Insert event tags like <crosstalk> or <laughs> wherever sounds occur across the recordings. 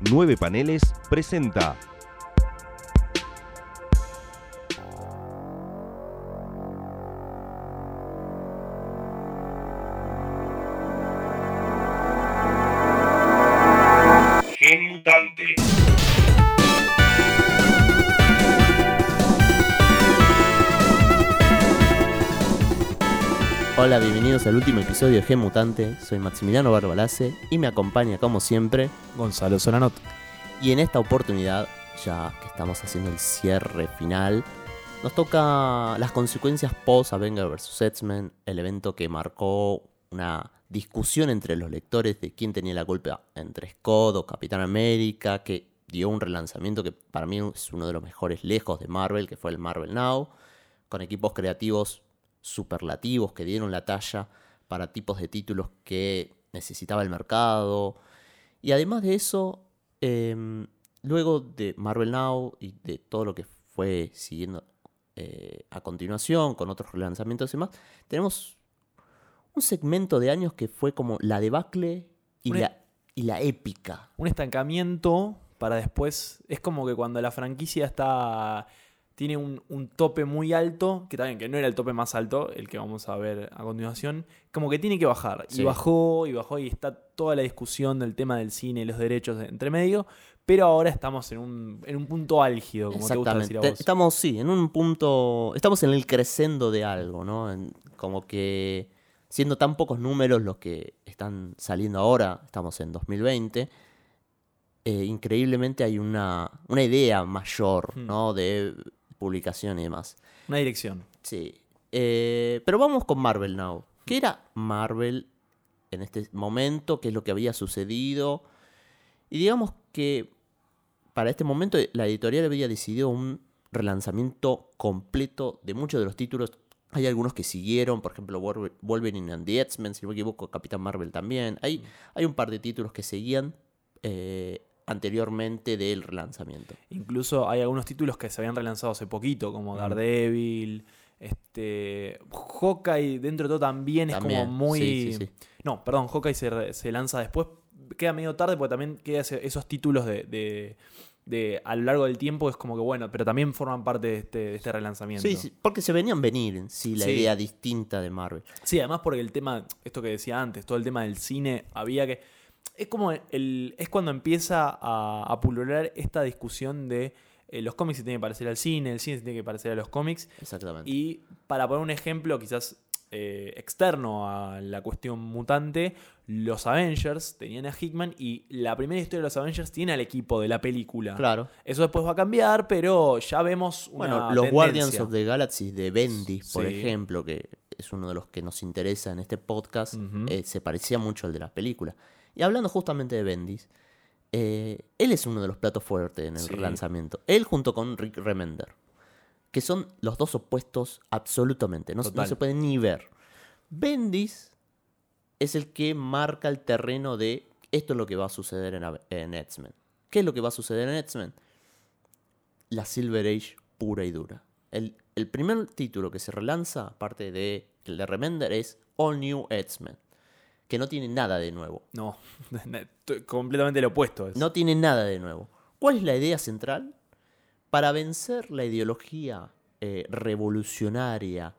Nueve Paneles presenta. Bienvenidos al último episodio de G Mutante. Soy Maximiliano Barbalace y me acompaña, como siempre, Gonzalo Solanot. Y en esta oportunidad, ya que estamos haciendo el cierre final, nos toca las consecuencias post Avenger vs. X-Men, el evento que marcó una discusión entre los lectores de quién tenía la culpa entre Scott o Capitán América, que dio un relanzamiento que para mí es uno de los mejores lejos de Marvel, que fue el Marvel Now, con equipos creativos superlativos que dieron la talla para tipos de títulos que necesitaba el mercado. Y además de eso, eh, luego de Marvel Now y de todo lo que fue siguiendo eh, a continuación con otros relanzamientos y demás, tenemos un segmento de años que fue como la debacle y, Una- la, y la épica. Un estancamiento para después. Es como que cuando la franquicia está. Tiene un, un tope muy alto, que también que no era el tope más alto, el que vamos a ver a continuación, como que tiene que bajar. Sí. Y bajó, y bajó, y está toda la discusión del tema del cine y los derechos de- entre medio, pero ahora estamos en un, en un punto álgido, como te gusta decir a vos. Estamos, sí, en un punto. Estamos en el crescendo de algo, ¿no? En- como que siendo tan pocos números los que están saliendo ahora, estamos en 2020. eh, increíblemente hay una, una idea mayor, Hmm. ¿no? De publicación y demás. Una dirección. Sí. Eh, pero vamos con Marvel Now. ¿Qué era Marvel en este momento? ¿Qué es lo que había sucedido? Y digamos que para este momento la editorial había decidido un relanzamiento completo de muchos de los títulos. Hay algunos que siguieron, por ejemplo, Wolver- Wolverine and the X-Men, si no me equivoco, Capitán Marvel también. Hay, hay un par de títulos que seguían eh, anteriormente del relanzamiento. Incluso hay algunos títulos que se habían relanzado hace poquito, como. Daredevil, este. Hawkeye, dentro de todo también, es como muy. sí, sí, sí. No, perdón, Hawkeye se, lanza después. Queda medio tarde porque también queda esos títulos de, de- de- a lo largo del tiempo. Es como que bueno, pero también forman parte de este, de este relanzamiento. Sí, sí, porque se venían venir en sí la idea distinta de Marvel. Sí, además porque el tema, esto que decía antes, todo el tema del cine, había que. Es como el. Es cuando empieza a, a pulular esta discusión de eh, los cómics se tienen que parecer al cine, el cine se tiene que parecer a los cómics. Exactamente. Y para poner un ejemplo, quizás eh, externo a la cuestión mutante, los Avengers tenían a Hickman y la primera historia de los Avengers tiene al equipo de la película. Claro. Eso después va a cambiar, pero ya vemos una Bueno, los tendencia. Guardians of the Galaxy de Bendis, por Sí. ejemplo, que es uno de los que nos interesa en este podcast, eh, se parecía mucho al de la película. Y hablando justamente de Bendis, eh, él es uno de los platos fuertes en el Sí. lanzamiento. Él junto con Rick Remender, que son los dos opuestos absolutamente, no, no se pueden ni ver. Bendis es el que marca el terreno de esto es lo que va a suceder en, en X-Men. ¿Qué es lo que va a suceder en X-Men? La Silver Age pura y dura. El, el primer título que se relanza, aparte de el de Remender, es All New X-Men. Que no tiene nada de nuevo. No, <laughs> completamente lo opuesto. es. No tiene nada de nuevo. ¿Cuál es la idea central? Para vencer la ideología eh, revolucionaria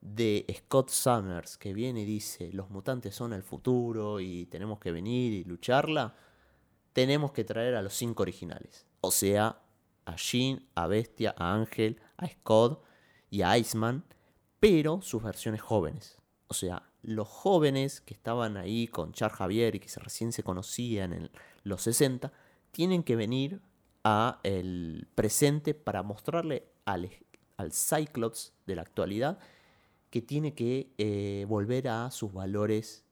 de Scott Summers, que viene y dice, los mutantes son el futuro y tenemos que venir y lucharla, tenemos que traer a los cinco originales. O sea, a Jean, a Bestia, a Ángel, a Scott y a Iceman, pero sus versiones jóvenes. O sea, los jóvenes que estaban ahí con Char Javier y que recién se conocían en los 60, tienen que venir a el presente para mostrarle al, al Cyclops de la actualidad que tiene que eh, volver a sus valores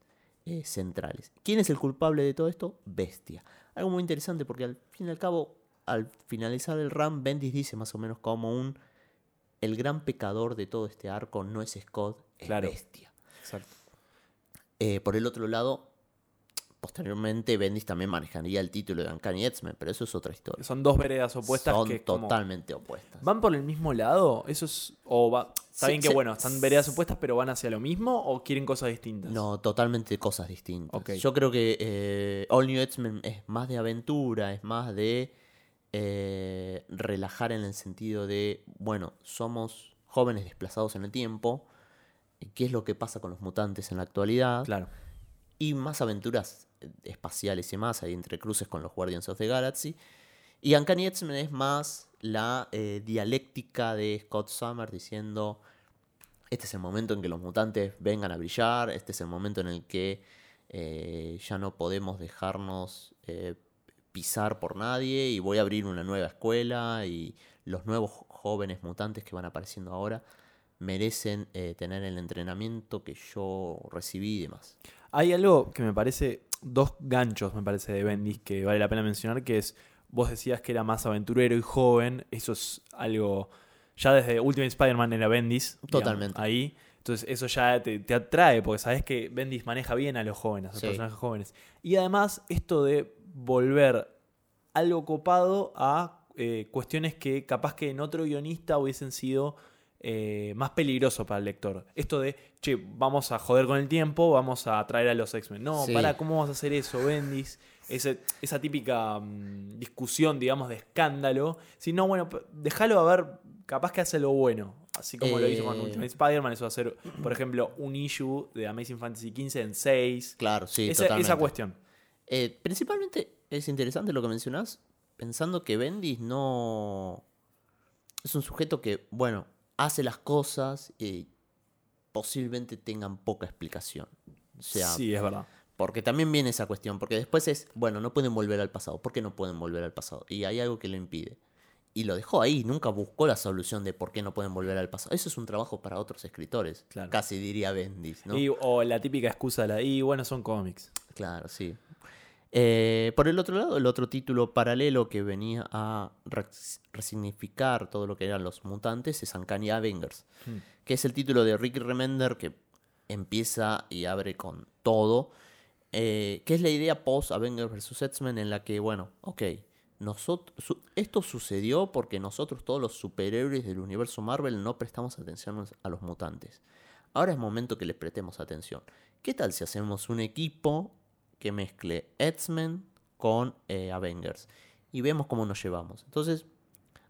eh, centrales. ¿Quién es el culpable de todo esto? Bestia. Algo muy interesante porque al fin y al cabo, al finalizar el RAM, Bendis dice más o menos como un... El gran pecador de todo este arco no es Scott, es Claro. Bestia. Exacto. Eh, por el otro lado, posteriormente Bendis también manejaría el título de Uncanny X-Men, pero eso es otra historia. Son dos veredas opuestas Son que es como- totalmente opuestas. ¿Van por el mismo lado? Eso es. O va. Está Sí, bien que sí, bueno, están veredas opuestas, pero van hacia lo mismo o quieren cosas distintas. No, totalmente cosas distintas. Ok. Yo creo que eh, All New X-Men es más de aventura, es más de eh, relajar en el sentido de, bueno, somos jóvenes desplazados en el tiempo, qué es lo que pasa con los mutantes en la actualidad, Claro. y más aventuras eh, espaciales y más, hay entre cruces con los Guardians of the Galaxy. Y Uncanny X-Men es más la eh, dialéctica de Scott Summers diciendo, este es el momento en que los mutantes vengan a brillar, este es el momento en el que eh, ya no podemos dejarnos eh, pisar por nadie y voy a abrir una nueva escuela y los nuevos jóvenes mutantes que van apareciendo ahora merecen eh, tener el entrenamiento que yo recibí y demás. Hay algo que me parece, dos ganchos me parece de Bendis que vale la pena mencionar, que es, vos decías que era más aventurero y joven, eso es algo, ya desde Ultimate Spider-Man era Bendis. digamos, Totalmente. ahí, entonces eso ya te, te atrae, porque sabes que Bendis maneja bien a los jóvenes, a los Sí. personajes jóvenes. Y además esto de volver algo copado a eh, cuestiones que capaz que en otro guionista hubiesen sido eh, más peligroso para el lector. Esto de, che, vamos a joder con el tiempo, vamos a traer a los X-Men. No, Sí. para, ¿cómo vamos a hacer eso, Bendis? Ese- esa típica mm, discusión, digamos, de escándalo. Si no, bueno, déjalo a ver, capaz que hace lo bueno. Así como lo hizo con Eh. Ultimate Spider-Man, eso va a ser, por ejemplo, un issue de Amazing Fantasy XV en 6. Claro, sí, esa, totalmente. esa cuestión. Eh, principalmente es interesante lo que mencionás, pensando que Bendis no. Es un sujeto que, bueno, hace las cosas y posiblemente tengan poca explicación. O sea, sí, es verdad. porque también viene esa cuestión, porque después es, bueno, no pueden volver al pasado. ¿Por qué no pueden volver al pasado? Y hay algo que lo impide. Y lo dejó ahí, nunca buscó la solución de por qué no pueden volver al pasado. Eso es un trabajo para otros escritores, Claro. casi diría Bendis, ¿no? Y- o la típica excusa de la, y bueno, son cómics. Claro, sí. Eh, por el otro lado, el otro título paralelo que venía a res- resignificar todo lo que eran los mutantes es Uncanny Avengers, Hmm. que es el título de Rick Remender que empieza y abre con todo, eh, que es la idea post Avengers vs. X-Men en la que, bueno, ok, nosotros, su- esto sucedió porque nosotros todos los superhéroes del universo Marvel no prestamos atención a los mutantes. Ahora es momento que les prestemos atención. ¿Qué tal si hacemos un equipo que mezcle X-Men con eh, Avengers? Y vemos cómo nos llevamos. Entonces,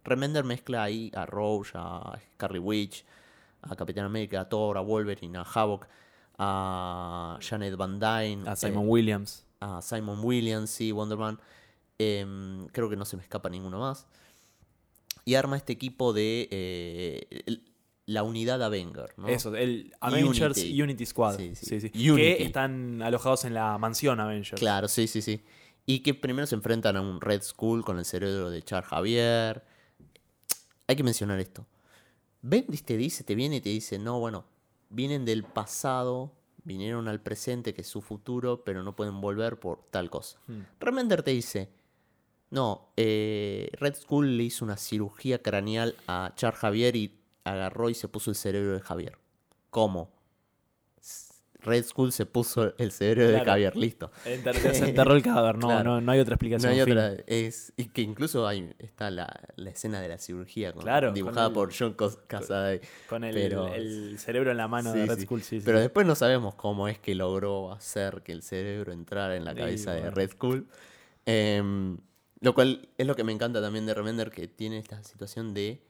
Remender mezcla ahí a Rogue, a Carrie Witch, a Capitán América, a Thor, a Wolverine, a Havoc, a Janet Van Dyne, A Simon eh, Williams. a Simon Williams, sí, Wonder Man. Em, creo que no se me escapa ninguno más. Y arma este equipo de eh, la unidad Avenger. ¿no? Eso, el Avengers Unity. Unity, Squad. Sí, Sí, sí. sí. Unity. Que están alojados en la mansión Avengers. Claro, sí, sí, sí. Y que primero se enfrentan a un Red Skull con el cerebro de Char Javier. Hay que mencionar esto. Bendis te dice, te viene y te dice, no, bueno, vienen del pasado, vinieron al presente, que es su futuro, pero no pueden volver por tal cosa. Hmm. Remender te dice, no, eh, Red Skull le hizo una cirugía craneal a Char Javier y agarró y se puso el cerebro de Javier. ¿Cómo? Red Skull se puso el cerebro de. Javier, listo. Enter- se enterró el cadáver, no, Claro. no, no hay otra No explicación. hay fin. otra, es, y que incluso hay, está la, la escena de la cirugía con- Claro, con dibujada el- por John Cassaday. Con el, Pero- el cerebro en la mano de Red sí. Skull, sí, sí. Pero después no sabemos cómo es que logró hacer que el cerebro entrara en la cabeza de. Red Skull. Em, lo cual es lo que me encanta también de Remender, que tiene esta situación de...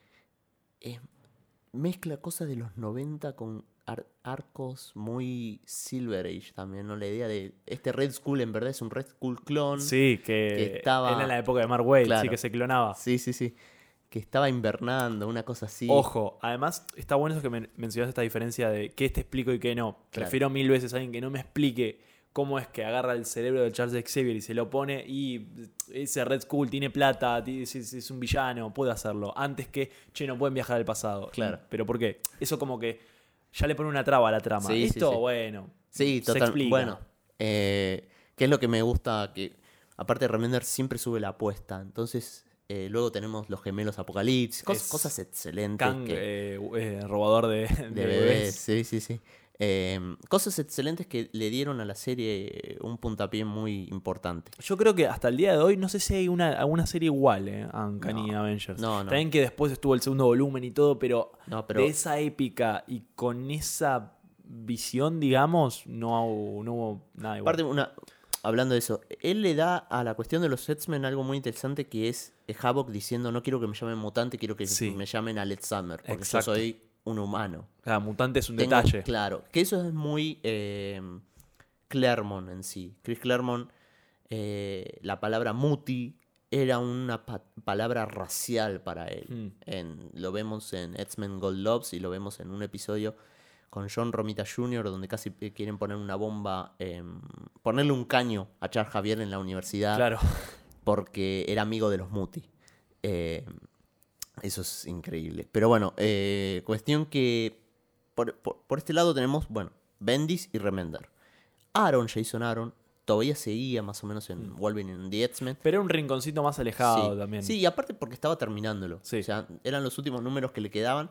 mezcla cosas de los 90 con ar- arcos muy Silver Age también, ¿no? La idea de este Red Skull en verdad es un Red Skull clon. Sí, que, que estaba- era en la época de Mark Waid, sí, que se clonaba. Sí, sí, sí. Que estaba invernando, una cosa así. Ojo, además está bueno eso que men- mencionaste esta diferencia de qué te explico y qué no. Claro. Prefiero mil veces a alguien que no me explique cómo es que agarra el cerebro de Charles Xavier y se lo pone y ese Red Skull tiene plata, es, un villano, puede hacerlo. Antes que, che, no pueden viajar al pasado. Claro. ¿Pero por qué? Eso como que ya le pone una traba a la trama. Sí, Esto, sí. bueno. Sí, se total. explica. Bueno, eh, que es lo que me gusta, que aparte Remender siempre sube la apuesta. Entonces, eh, luego tenemos los gemelos Apocalipsis, cos- cosas excelentes. Kang, que- eh, eh, robador de, de de bebés, sí, sí, sí. Eh, cosas excelentes que le dieron a la serie un puntapié muy importante. Yo creo que hasta el día de hoy no sé si hay una, alguna serie igual eh, a Uncanny No, Avengers. no, no. También que después estuvo el segundo volumen y todo, pero, No, pero de esa épica y con esa visión, digamos, no, hubo- no hubo nada igual. aparte, una, hablando de eso, él le da a la cuestión de los X-Men algo muy interesante que es Havoc diciendo no quiero que me llamen mutante, quiero que Sí. me llamen Alex Summer, porque Exacto. yo soy un humano. Cada mutante es un Tengo- detalle. Claro, que eso es muy eh, Claremont en sí. Chris Claremont, eh, la palabra muti era una pa- palabra racial para él. Mm. En- lo vemos en X-Men Gold Loves y lo vemos en un episodio con John Romita Jr., donde casi quieren poner una bomba, em, ponerle un caño a Charles Javier en la universidad Claro. porque era amigo de los Muti. Eh, eso es increíble. Pero bueno, eh, cuestión que por, por- por este lado tenemos, bueno, Bendis y Remender. Aaron, Jason Aaron, todavía seguía más o menos en Wolverine and the X-Men. Pero era un rinconcito más alejado sí. también. Sí, y aparte porque estaba terminándolo. Sí. O sea, eran los últimos números que le quedaban.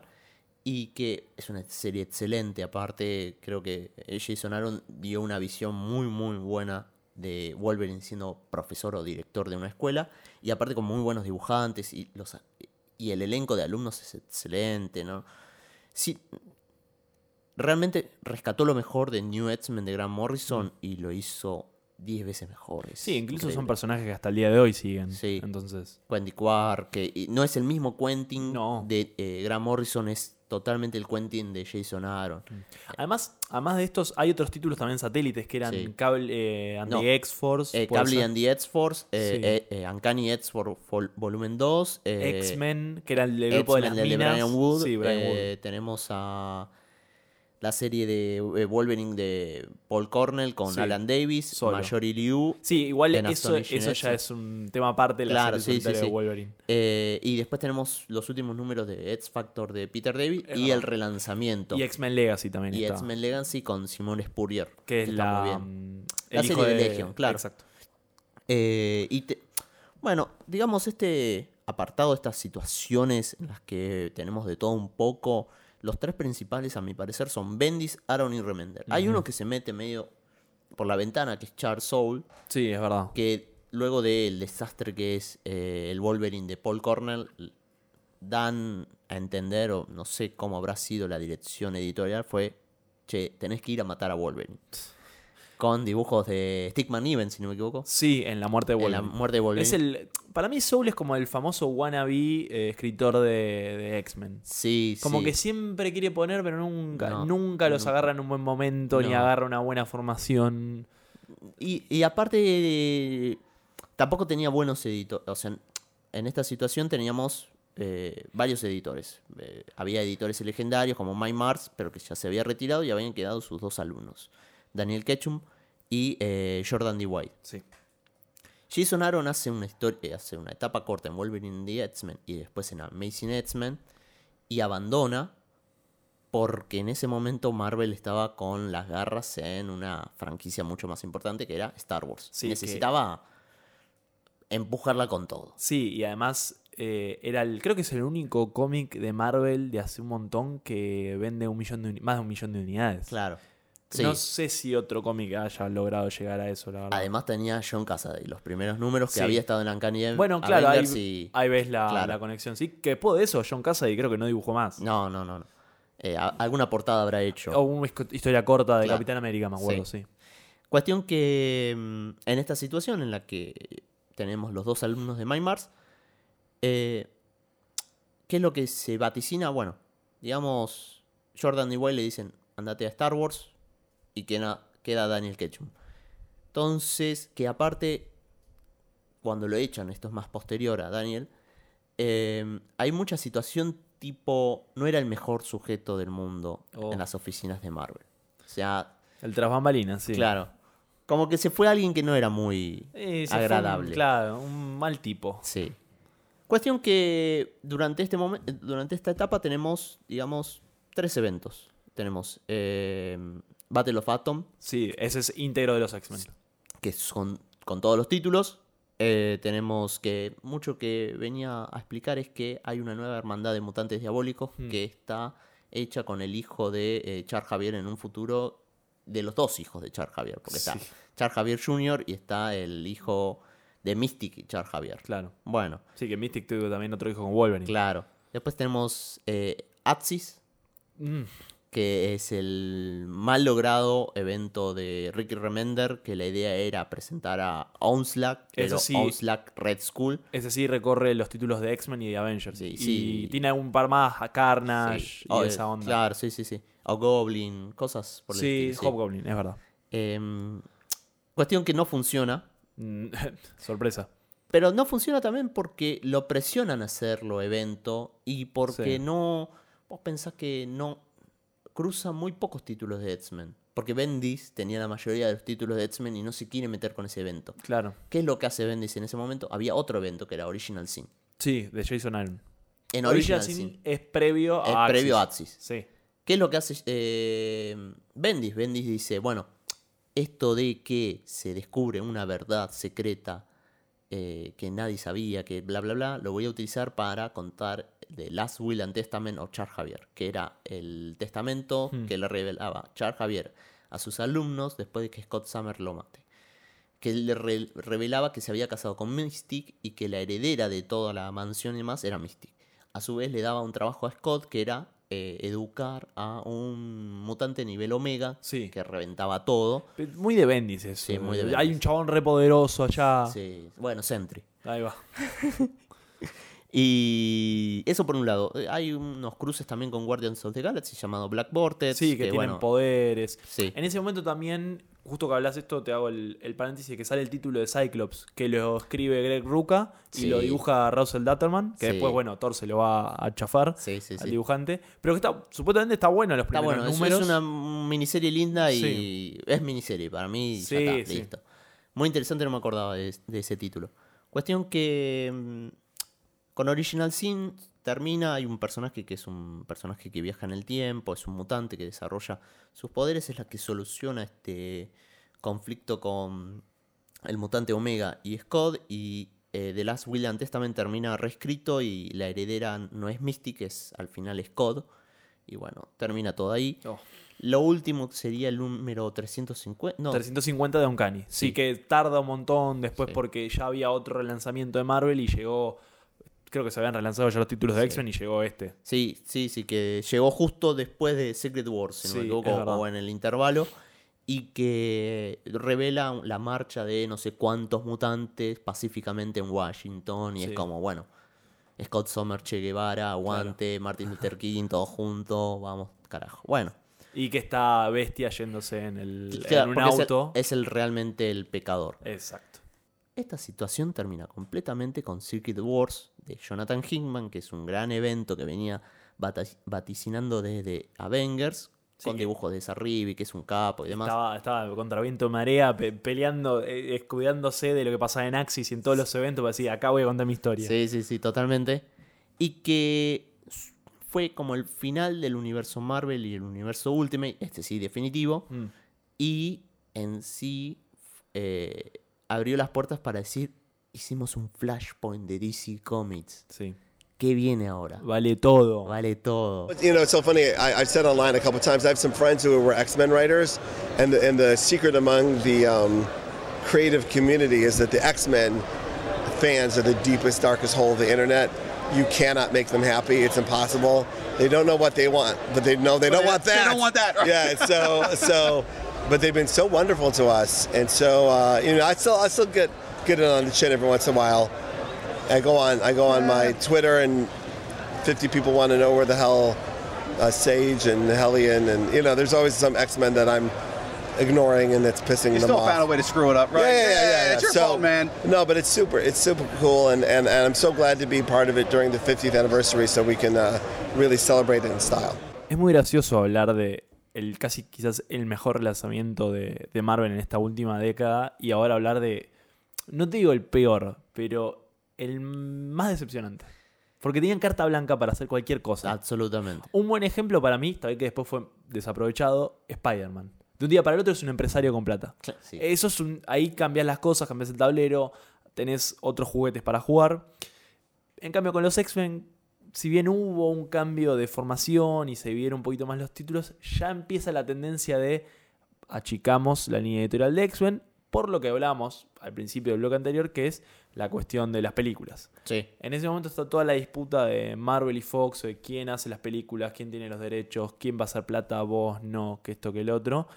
Y que es una serie excelente. Aparte, creo que eh, Jason Aaron dio una visión muy, muy buena de Wolverine siendo profesor o director de una escuela. Y aparte con muy buenos dibujantes. Y, los, y el elenco de alumnos es excelente, ¿no? Sí, realmente rescató lo mejor de New X-Men de Grant Morrison y lo hizo 10 veces mejor. Es. Sí, incluso son personajes que hasta el día de hoy siguen. Sí. Entonces. Quentin Quark, que no es el mismo Quentin No. de eh, Grant Morrison, es totalmente el Quentin de Jason Aaron. Además, además de estos, hay otros títulos también satélites que eran Sí. Cable eh, and No. the X-Force. Eh, Cable ser. and the X-Force, eh, Sí. eh, Uncanny X-Force vol- volumen 2, eh, X-Men, que era el grupo de las de minas. Brian Wood, Sí, Brian tenemos a la serie de eh, Wolverine de Paul Cornell con Sí, Alan Davis, solo. Marjorie Liu, Sí, igual eso, eso ya es un tema aparte de la Claro, serie sí, sí, de. Wolverine. eh, y después tenemos los últimos números de X Factor de Peter David Es y el relanzamiento. Y X-Men Legacy también y. X-Men Legacy con Simone Spurrier. que es la, bien. mm, La serie de Legion, claro. Exacto. Eh, y te- bueno, digamos, este apartado, estas situaciones en las que tenemos de todo un poco, los tres principales, a mi parecer, son Bendis, Aaron y Remender. Hay uno que se mete medio por la ventana, que es Charles Soule, Sí, es verdad. que luego del desastre que es eh, el Wolverine de Paul Cornell, dan a entender, o no sé cómo habrá sido la dirección editorial, fue, che, tenés que ir a matar a Wolverine. Con dibujos de Stickman Even, si no me equivoco. Sí, en la muerte de En la Wolverine. muerte de Wolverine. Es el, para mí Soul es como el famoso wannabe eh, escritor de, de X-Men. Sí, Como sí. que siempre quiere poner, pero nunca, No, nunca los agarra en un buen momento, ni agarra una buena formación. Y, y aparte, tampoco tenía buenos editores. O sea, en- en esta situación teníamos eh, varios editores. Eh, había editores legendarios como Mike Mars, pero que ya se había retirado y habían quedado sus dos alumnos, Daniel Ketchum y eh, Jordan D. White. Sí. Jason Aaron hace una, historia, hace una etapa corta en Wolverine the X-Men y después en Amazing X-Men y abandona porque en ese momento Marvel estaba con las garras en una franquicia mucho más importante que era Star Wars. Sí, Necesitaba empujarla con todo. Sí, y además eh, era el, creo que es el único cómic de Marvel de hace un montón que vende un millón de más de un millón de unidades. Claro. Sí. No sé si otro cómic haya logrado llegar a eso, la verdad. Además tenía John Cassaday, los primeros números que Sí. había estado en Uncanny Avengers bueno, claro, ahí, y... ahí ves la, Claro. la conexión. Sí, que después de eso, John Cassaday creo que no dibujó más. No, no, no. no. Eh, alguna portada habrá hecho. O una historia corta de Claro. Capitán América, me acuerdo, sí. Cuestión que mm, en esta situación en la que tenemos los dos alumnos de Mars, eh, ¿qué es lo que se vaticina? Bueno, digamos, Jordan y White le dicen, andate a Star Wars y queda, queda Daniel Ketchum. Entonces, que aparte, cuando lo echan, esto es más posterior a Daniel, eh, hay mucha situación tipo, no era el mejor sujeto del mundo Oh. en las oficinas de Marvel. O sea, El tras bambalinas, sí. Claro. Como que se fue alguien que no era muy Eh, un- agradable. claro, un mal tipo. Sí. Cuestión que durante este momento, durante esta etapa tenemos, digamos, tres eventos. Tenemos eh, Battle of Atom, Sí, ese es íntegro de los X-Men. que son con todos los títulos. Eh, tenemos que mucho que venía a explicar es que hay una nueva hermandad de mutantes diabólicos Hmm. que está hecha con el hijo de eh, Char Javier en un futuro, de los dos hijos de Char Javier, porque está. Char Javier Jr. y está el hijo de Mystic y Char Javier. Claro. Bueno, Sí, que Mystic tuvo también otro hijo con Wolverine. claro. Después tenemos eh, Atsis, Mm, que es el mal logrado evento de Ricky Remender, que la idea era presentar a Onslaught, pero sí. Onslaught Red Skull. Ese sí recorre los títulos de X-Men y de Avengers. Sí, y sí. tiene un par más a Carnage y Oh, esa onda. Claro, sí, sí, sí. O Goblin, cosas por el estilo, sí. Hobgoblin, es verdad. Em, cuestión que no funciona. Mm, <laughs> Sorpresa. Pero no funciona también porque lo presionan a hacerlo evento y porque no. Vos pensás que no. Cruza muy pocos títulos de X-Men. Porque Bendis tenía la mayoría de los títulos de X-Men y no se quiere meter con ese evento. Claro. ¿Qué es lo que hace Bendis en ese momento? Había otro evento que era Original Sin. Sí, de Jason Aaron. En Original Original Sin es previo Es a previo a. Axis. Sí. ¿Qué es lo que hace eh, Bendis? Bendis dice, bueno, esto de que se descubre una verdad secreta eh, que nadie sabía, que bla, bla, bla, lo voy a utilizar para contar The Last Will and Testament of Charles Javier, que era el testamento Hmm. que le revelaba Charles Javier a sus alumnos después de que Scott Summer lo mate. Que le re- revelaba que se había casado con Mystic y que la heredera de toda la mansión y demás era Mystic. A su vez le daba un trabajo a Scott que era eh, educar a un mutante nivel Omega Sí. que reventaba todo. Muy de Bendis eso. Sí, muy de Hay Bendis. un chabón re poderoso allá. Sí, bueno, Sentry. Ahí va. <laughs> Y eso por un lado. Eh, Hay unos cruces también con Guardians of the Galaxy llamado Black Vortex. Sí, que, tienen bueno, poderes. Sí. En ese momento también, justo que hablas esto, te hago el, el paréntesis que sale el título de Cyclops, que lo escribe Greg Rucka y Sí. lo dibuja Russell Datterman, que Sí. después, bueno, Thor se lo va a chafar al dibujante. Pero que está, supuestamente está bueno los Está primeros bueno, es- números. es una miniserie linda y es miniserie. Para mí ya está, listo. Muy interesante, no me acordaba de, de ese título. Cuestión que mm, con Original Sin termina, hay un personaje que es un personaje que viaja en el tiempo, es un mutante que desarrolla sus poderes, es la que soluciona este conflicto con el mutante Omega y Scott y eh, The Last Will and Testament termina reescrito y la heredera no es Mystic, es al final Scott. Y bueno, termina todo ahí. Oh, Lo último sería el número 350. No, 350 de Uncanny. Sí. Sí. que tarda un montón después Sí. porque ya había otro relanzamiento de Marvel y llegó. Creo que se habían relanzado ya los títulos de Sí. X-Men y llegó este. Sí, sí, sí, que llegó justo después de Secret Wars, si no Sí, me equivoco, o en el intervalo, y que revela la marcha de no sé cuántos mutantes pacíficamente en Washington, y Sí. es como, bueno, Scott Sommer, Che Guevara, Aguante, Martin Luther King, todos juntos, vamos, carajo. Bueno, Y que está Bestia yéndose en, el, claro, en un porque es el- auto. es el realmente el pecador. Exacto. Esta situación termina completamente con Circuit Wars de Jonathan Hickman, que es un gran evento que venía vaticinando desde Avengers, Sí, con que- dibujos de Sarribi, que es un capo y demás. Estaba, estaba contra viento y marea, pe- peleando, eh, escudándose de lo que pasaba en Axis y en todos los eventos, para decir, acá voy a contar mi historia. Sí, sí, sí, totalmente. Y que fue como el final del universo Marvel y el universo Ultimate, este sí, definitivo. Mm. Y en sí eh, abrió las puertas para decir, hicimos un flashpoint de DC Comics. Sí. ¿Qué viene ahora? Vale todo. Vale todo. You know, it's so funny. I, I've said online a couple times. I have some friends who were X Men writers, and the, and the secret among the um, creative community is that the X Men fans are the deepest, darkest hole of the internet. You cannot make them happy. It's impossible. They don't know what they want, but they know they don't want that. they that. don't want that, right. Yeah. it's So so, but they've been so wonderful to us, and so uh, you know, I still I still get get it on the chin every once in a while. I go on I go on my Twitter and 50 people want to know where the hell uh, Sage and Hellion and you know there's always some X-Men that I'm ignoring and that's pissing You them still found a way to screw it up, right? Yeah, yeah, yeah, yeah, yeah. It's your so, fault, man. No, but it's super. It's super cool, and, and, and I'm so glad to be part of it during the 50th anniversary, so we can uh, really celebrate it in style. Es muy gracioso hablar de el casi quizás el mejor lanzamiento de, de Marvel en esta última década y ahora hablar de, no te digo el peor, pero el más decepcionante. Porque tenían carta blanca para hacer cualquier cosa. Absolutamente. Un buen ejemplo para mí, tal vez que después fue desaprovechado, Spider-Man. De un día para el otro es un empresario con plata. Sí. Eso es un, ahí cambias las cosas, cambias el tablero, tenés otros juguetes para jugar. En cambio, con los X-Men si bien hubo un cambio de formación y se vieron un poquito más los títulos, ya empieza la tendencia de achicamos la línea editorial de X-Men, por lo que hablamos al principio del bloque anterior, que es la cuestión de las películas. Sí. En ese momento está toda la disputa de Marvel y Fox, de quién hace las películas, quién tiene los derechos, quién va a hacer plata, vos, no, que esto, que el otro.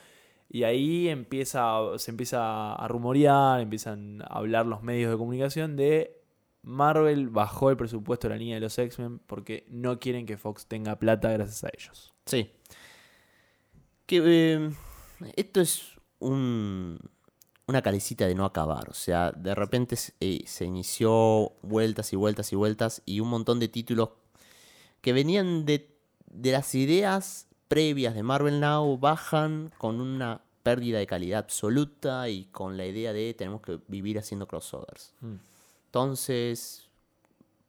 Y ahí empieza, se empieza a rumorear, empiezan a hablar los medios de comunicación de Marvel bajó el presupuesto de la línea de los X-Men porque no quieren que Fox tenga plata gracias a ellos. Sí. Que eh, esto es un, una calecita de no acabar. O sea, de repente se, eh, se inició vueltas y vueltas y vueltas y un montón de títulos que venían de, de las ideas previas de Marvel Now bajan con una pérdida de calidad absoluta y con la idea de tenemos que vivir haciendo crossovers. Mm. Entonces,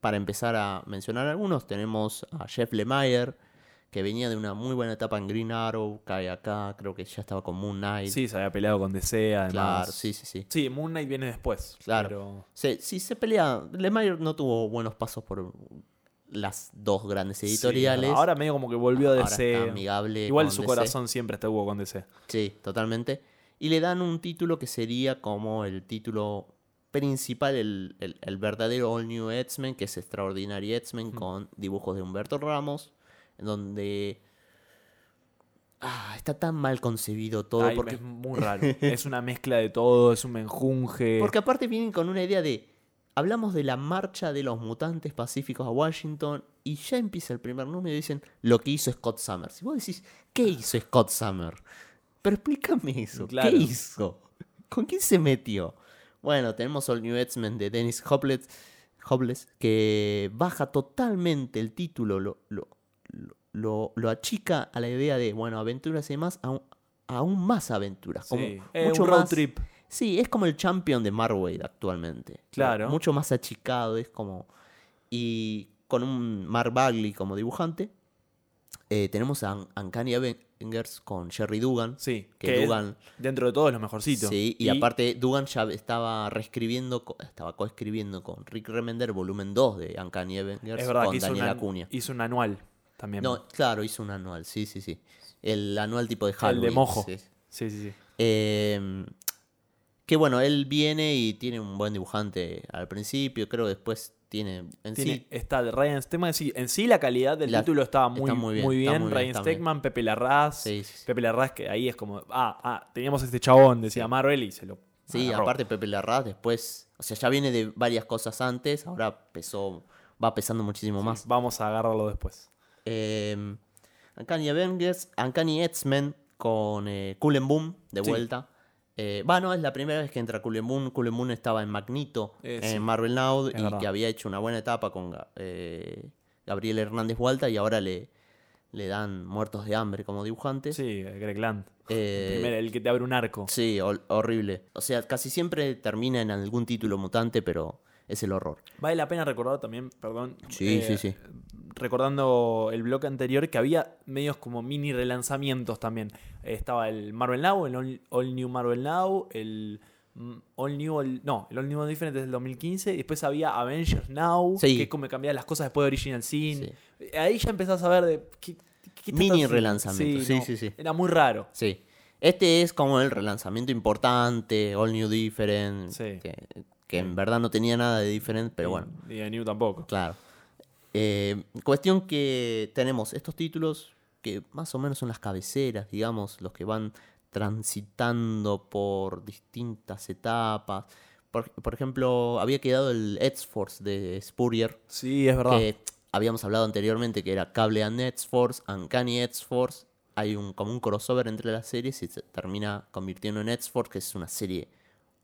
para empezar a mencionar algunos, tenemos a Jeff Lemire, que venía de una muy buena etapa en Green Arrow, cae acá, creo que ya estaba con Moon Knight. Sí, se había peleado con DC, además. claro, sí, sí, sí. Sí, Moon Knight viene después. Claro. pero- Se, sí, se pelea. Lemire no tuvo buenos pasos por las dos grandes editoriales. Sí, ahora medio como que volvió a Ahora DC. está amigable Igual con su DC. corazón siempre estuvo con DC. Sí, totalmente. Y le dan un título que sería como el título principal, el, el- el verdadero All New X-Men, que es Extraordinary X-Men, con dibujos de Humberto Ramos, en donde... Ah, está tan mal concebido todo. Ay, porque, Es muy raro. es una mezcla de todo, es un menjunje. porque aparte vienen con una idea de... Hablamos de la marcha de los mutantes pacíficos a Washington y ya empieza el primer número y dicen lo que hizo Scott Summers. Y vos decís, ¿qué hizo Scott Summers? Pero explícame eso. Claro. ¿Qué hizo? ¿Con quién se metió? Bueno, tenemos All New X-Men de Dennis Hopeless, Hopeless, que baja totalmente el título, lo, lo, lo, lo- lo achica a la idea de, bueno, aventuras y demás, aún, aún más aventuras. Como Sí. Eh, mucho un road más- trip. Sí, es como el champion de Marvel actualmente. Claro. Mucho más achicado, es como... Y con un Mark Bagley como dibujante, eh, tenemos a Un- Uncanny Avengers con Jerry Dugan. Sí, Que Dugan- dentro de todo es lo mejorcito. Sí, y, aparte Dugan ya estaba reescribiendo, estaba coescribiendo con Rick Remender volumen 2 de Uncanny Avengers es verdad con que hizo, Daniel Acuña. hizo un anual también. No, claro, hizo un anual, sí, sí, sí. El anual tipo de el Halloween. de mojo. sí. Sí, sí, sí. Eh, que bueno, él viene y tiene un buen dibujante al principio, creo que después tiene en Tiene, sí. está Ryan Stegman. sí, en sí, la calidad del La- título estaba muy, está muy muy bien. bien, está muy bien, Ryan muy Stegman, Pepe Larraz. Sí, sí, sí. Pepe Larraz, que ahí es como, ah, ah, teníamos este chabón, decía Marvel y se lo. Sí, agarró. aparte Pepe Larraz después, o sea, ya viene de varias cosas antes, ahora pesó, va pesando muchísimo más. Vamos a agarrarlo después. Eh, Uncanny Avengers, Uncanny X-Men con eh, Cullen Boom de vuelta. Eh, Va, no, es la primera vez que entra. Cullen Boom estaba en Magneto, Eh, en sí. Marvel Now, Es y verdad. que había hecho una buena etapa con eh, Gabriel Hernández Vuelta y ahora le, le dan muertos de hambre como dibujante. Sí, Greg Land. Eh, El, que te abre un arco. Sí, hor- horrible. O sea, casi siempre termina en algún título mutante, pero es el horror. Vale la pena recordar también, perdón. Sí, eh, sí, sí. Recordando el bloque anterior que había medios como mini relanzamientos también. Eh, estaba el Marvel Now, el All, All New Marvel Now, el mm, All New, All- no, el All New Different desde el 2015. Y después había Avengers Now, Sí. que es como cambiar las cosas después de Original Sin. Sí. Eh, Ahí ya empezás a ver de. ¿qué, qué te Mini relanzamiento, sí, no, sí, sí. Era muy raro. Sí. Este es como el relanzamiento importante, All New Different, Sí. que, que en verdad no tenía nada de diferente, pero bueno, Y de New tampoco. claro. Eh, cuestión que tenemos estos títulos que más o menos son las cabeceras, digamos, los que van transitando por distintas etapas. Por, por ejemplo, había quedado el X-Force de Spurrier, Sí, es verdad. que habíamos hablado anteriormente que era Cable and X-Force, Uncanny X-Force. Hay un, como un crossover entre las series y se termina convirtiendo en X-Force, que es una serie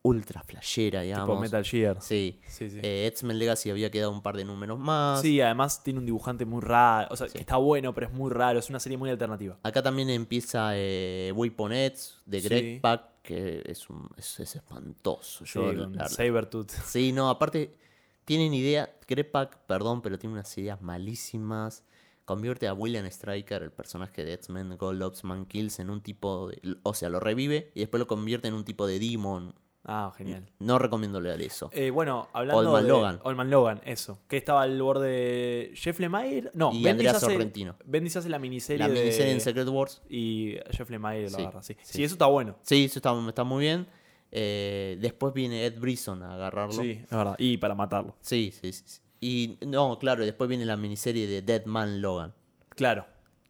ultra flashera, digamos. tipo Metal Gear. Sí. Sí, sí. Eh, X-Men Legacy había quedado un par de números más. Sí, además tiene un dibujante muy raro. O sea, que está bueno, pero es muy raro. Es una serie muy alternativa. Acá también empieza eh, Weapon X de Greg Sí. Pak, que es, un, es, es espantoso. Sí, Yo, con la- Sabertooth. Sí, no, aparte tienen idea, Crepac, perdón, pero tiene unas ideas malísimas. Convierte a William Striker, el personaje de X-Men Gold Ops Man Kills, en un tipo de. O sea, lo revive y después lo convierte en un tipo de demon Ah, genial. No recomiendo leer eso. Eh, bueno, hablando Old Man de Logan. Old Man Logan, eso. Que estaba al borde Jeff Lemire. No, Y Andrea Sorrentino. Bendis hace la miniserie, la miniserie de- en Secret Wars. Y Jeff Lemire lo Sí, agarra, sí. sí. Sí, eso está bueno. Sí, eso está, está muy bien. Eh, después viene Ed Brisson a agarrarlo. Sí, es verdad. Y para matarlo. Sí, sí, sí. Y no, claro, después viene la miniserie de Dead Man Logan. Claro,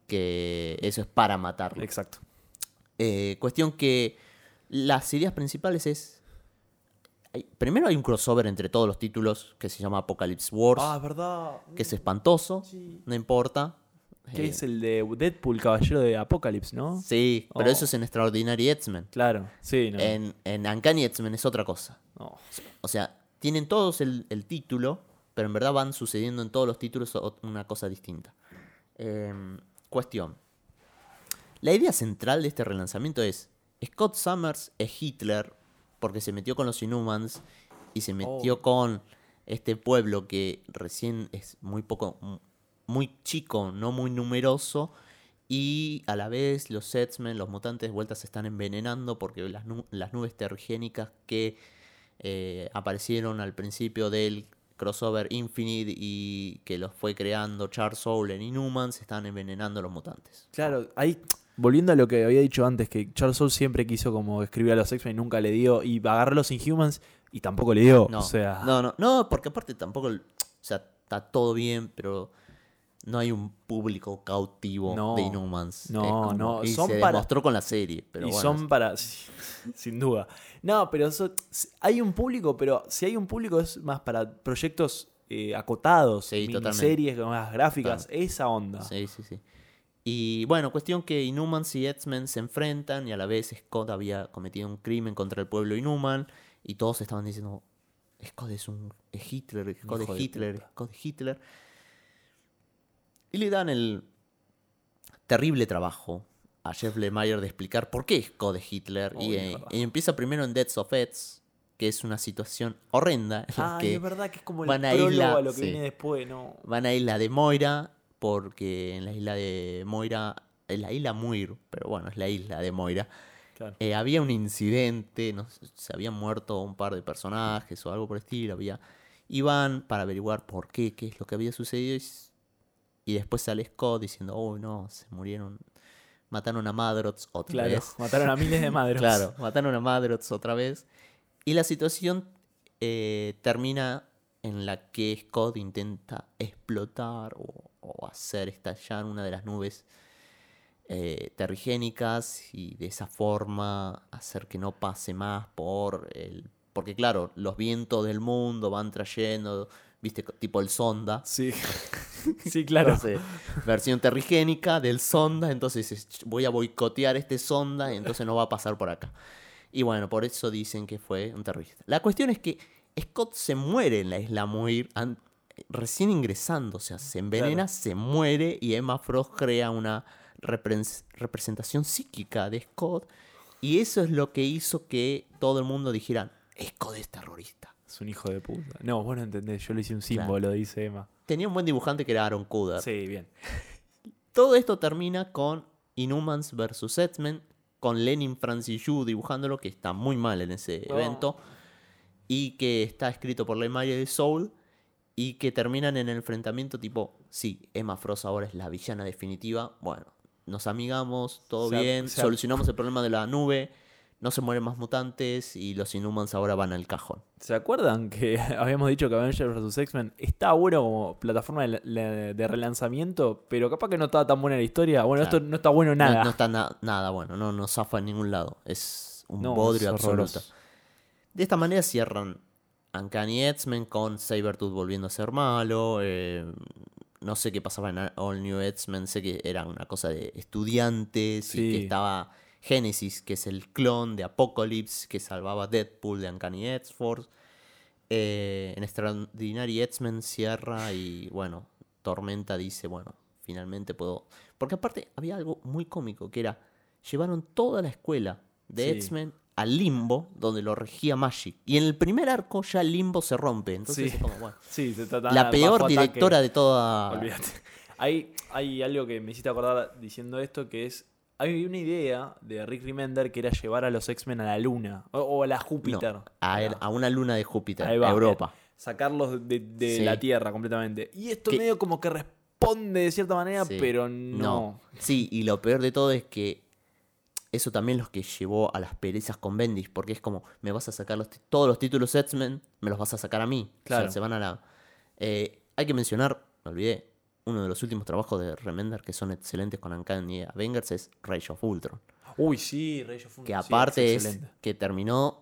Que eso es para matarlo. exacto. Eh, cuestión que las ideas principales es. Hay- primero hay un crossover entre todos los títulos que se llama Apocalypse Wars, Ah, es verdad. que es espantoso, Sí. no importa. Que Eh, es el de Deadpool, Caballero de Apocalipsis, ¿no? Sí, pero Oh. eso es en Extraordinary X-Men. Claro, sí, no. En, en Uncanny X-Men es otra cosa. no. O sea, tienen todos el, el título, pero en verdad van sucediendo en todos los títulos una cosa distinta. Em, cuestión. La idea central de este relanzamiento es, Scott Summers es Hitler porque se metió con los Inhumans y se metió Oh. con este pueblo que recién es muy poco, muy chico, no muy numeroso. Y a la vez los X-Men, los mutantes de vuelta se están envenenando porque las, nu- las nubes tergénicas que eh, aparecieron al principio del crossover Infinite y que los fue creando Charles Soule en Inhumans se están envenenando a los mutantes. Claro, ahí, volviendo a lo que había dicho antes, que Charles Soule siempre quiso como escribir a los X-Men y nunca le dio, y agarró a los Inhumans y tampoco le dio. No, o sea, no, no, no, porque aparte tampoco, o sea, está todo bien, pero no hay un público cautivo No, de Inhumans. no, no, y son se para- demostró con la serie, pero y bueno, son para. <laughs> sin duda. No, pero eso- hay un público, pero si hay un público es más para proyectos eh, acotados, Sí, con más gráficas, esa onda. Sí, sí, sí. Y bueno, cuestión que Inhumans y X-Men se enfrentan y a la vez Scott había cometido un crimen contra el pueblo Inhuman y todos estaban diciendo, Scott es un es Hitler, Scott Hijo es Hitler. Scott es Hitler. Y le dan el terrible trabajo a Jeff Lemire de explicar por qué Scott es Hitler. y, eh, y empieza primero en Deaths of Eds, que es una situación horrenda. en Ah, que es verdad que es como el van a prólogo isla- a lo que sí. viene después, ¿no? van a isla de Moira, porque en la isla de Moira, en la isla Muir, pero bueno, es la isla de Moira, Claro. eh, había un incidente, no se habían muerto un par de personajes o algo por el estilo, había... Y van para averiguar por qué, qué es lo que había sucedido, y, después sale Scott diciendo, oh no, se murieron, mataron a Madrox otra Claro, vez. mataron a miles de <laughs> madres. Claro, mataron a Madrox otra vez. Y la situación eh, termina en la que Scott intenta explotar o, o hacer estallar una de las nubes eh, terrigénicas y de esa forma hacer que no pase más por el... Porque claro, los vientos del mundo van trayendo, viste, tipo el sonda. Sí. <laughs> sí, claro. Entonces, versión terrigénica del sonda, entonces es, "Ch, voy a boicotear este sonda entonces no va a pasar por acá. Y bueno, por eso dicen que fue un terrorista. La cuestión es que Scott se muere en la isla Muir recién ingresando, o sea, se envenena, Claro. se muere y Emma Frost crea una repres- representación psíquica de Scott y eso es lo que hizo que todo el mundo dijera, Scott es terrorista. Es un hijo de puta. No, vos no entendés, yo le hice un símbolo, dice Emma. Tenía un buen dibujante que era Aaron Kuder. Sí, bien. <laughs> Todo esto termina con Inhumans vs. X-Men, con Lenin Francis Yu dibujándolo, que está muy mal en ese evento, y que está escrito por Lemire de Soul, y que terminan en el enfrentamiento tipo, sí, Emma Frost ahora es la villana definitiva, bueno, nos amigamos, todo bien, solucionamos el problema de la nube, no se mueren más mutantes, y los Inhumans ahora van al cajón. ¿Se acuerdan que <laughs> habíamos dicho que Avengers vs. X-Men está bueno como plataforma de, relanzamiento, pero capaz que no estaba tan buena la historia? Bueno, Claro. esto no está bueno No- nada. No, está na- nada bueno, no, no zafa en ningún lado, es un No, bodrio absoluto. De esta manera cierran Uncanny X-Men con Sabretooth volviendo a ser malo. eh, no sé qué pasaba en All New X-Men. Sé que era una cosa de estudiantes y que Sí. estaba Genesis, que es el clon de Apocalypse, que salvaba Deadpool de Uncanny X-Force. Eh, en Extraordinary X-Men cierra y bueno, Tormenta dice, bueno, finalmente puedo... Porque aparte había algo muy cómico, que era, llevaron toda la escuela de Sí. X-Men al limbo, donde lo regía Magic. Y en el primer arco ya el limbo se rompe. Entonces Sí. es como, bueno, Sí, se trata la peor directora de toda... Olvídate. Hay, hay algo que me hiciste acordar diciendo esto que es. Había una idea de Rick Remender que era llevar a los X-Men a la Luna o, o a la Júpiter. No, a, a una luna de Júpiter, va, Europa. Sacarlos de, de Sí. la Tierra completamente. Y esto Que- medio como que responde de cierta manera, pero no. Sí, y lo peor de todo es que eso también es lo que llevó a las perezas con Bendis, porque es como, me vas a sacar los todos los títulos X-Men, me los vas a sacar a mí. O sea, Claro. se van a la... Eh, hay que mencionar, me olvidé, uno de los últimos trabajos de Remender que son excelentes con Uncanny Avengers es Rage of Ultron. Uy, sí, Rey of Ultron, Que sí, aparte es, que terminó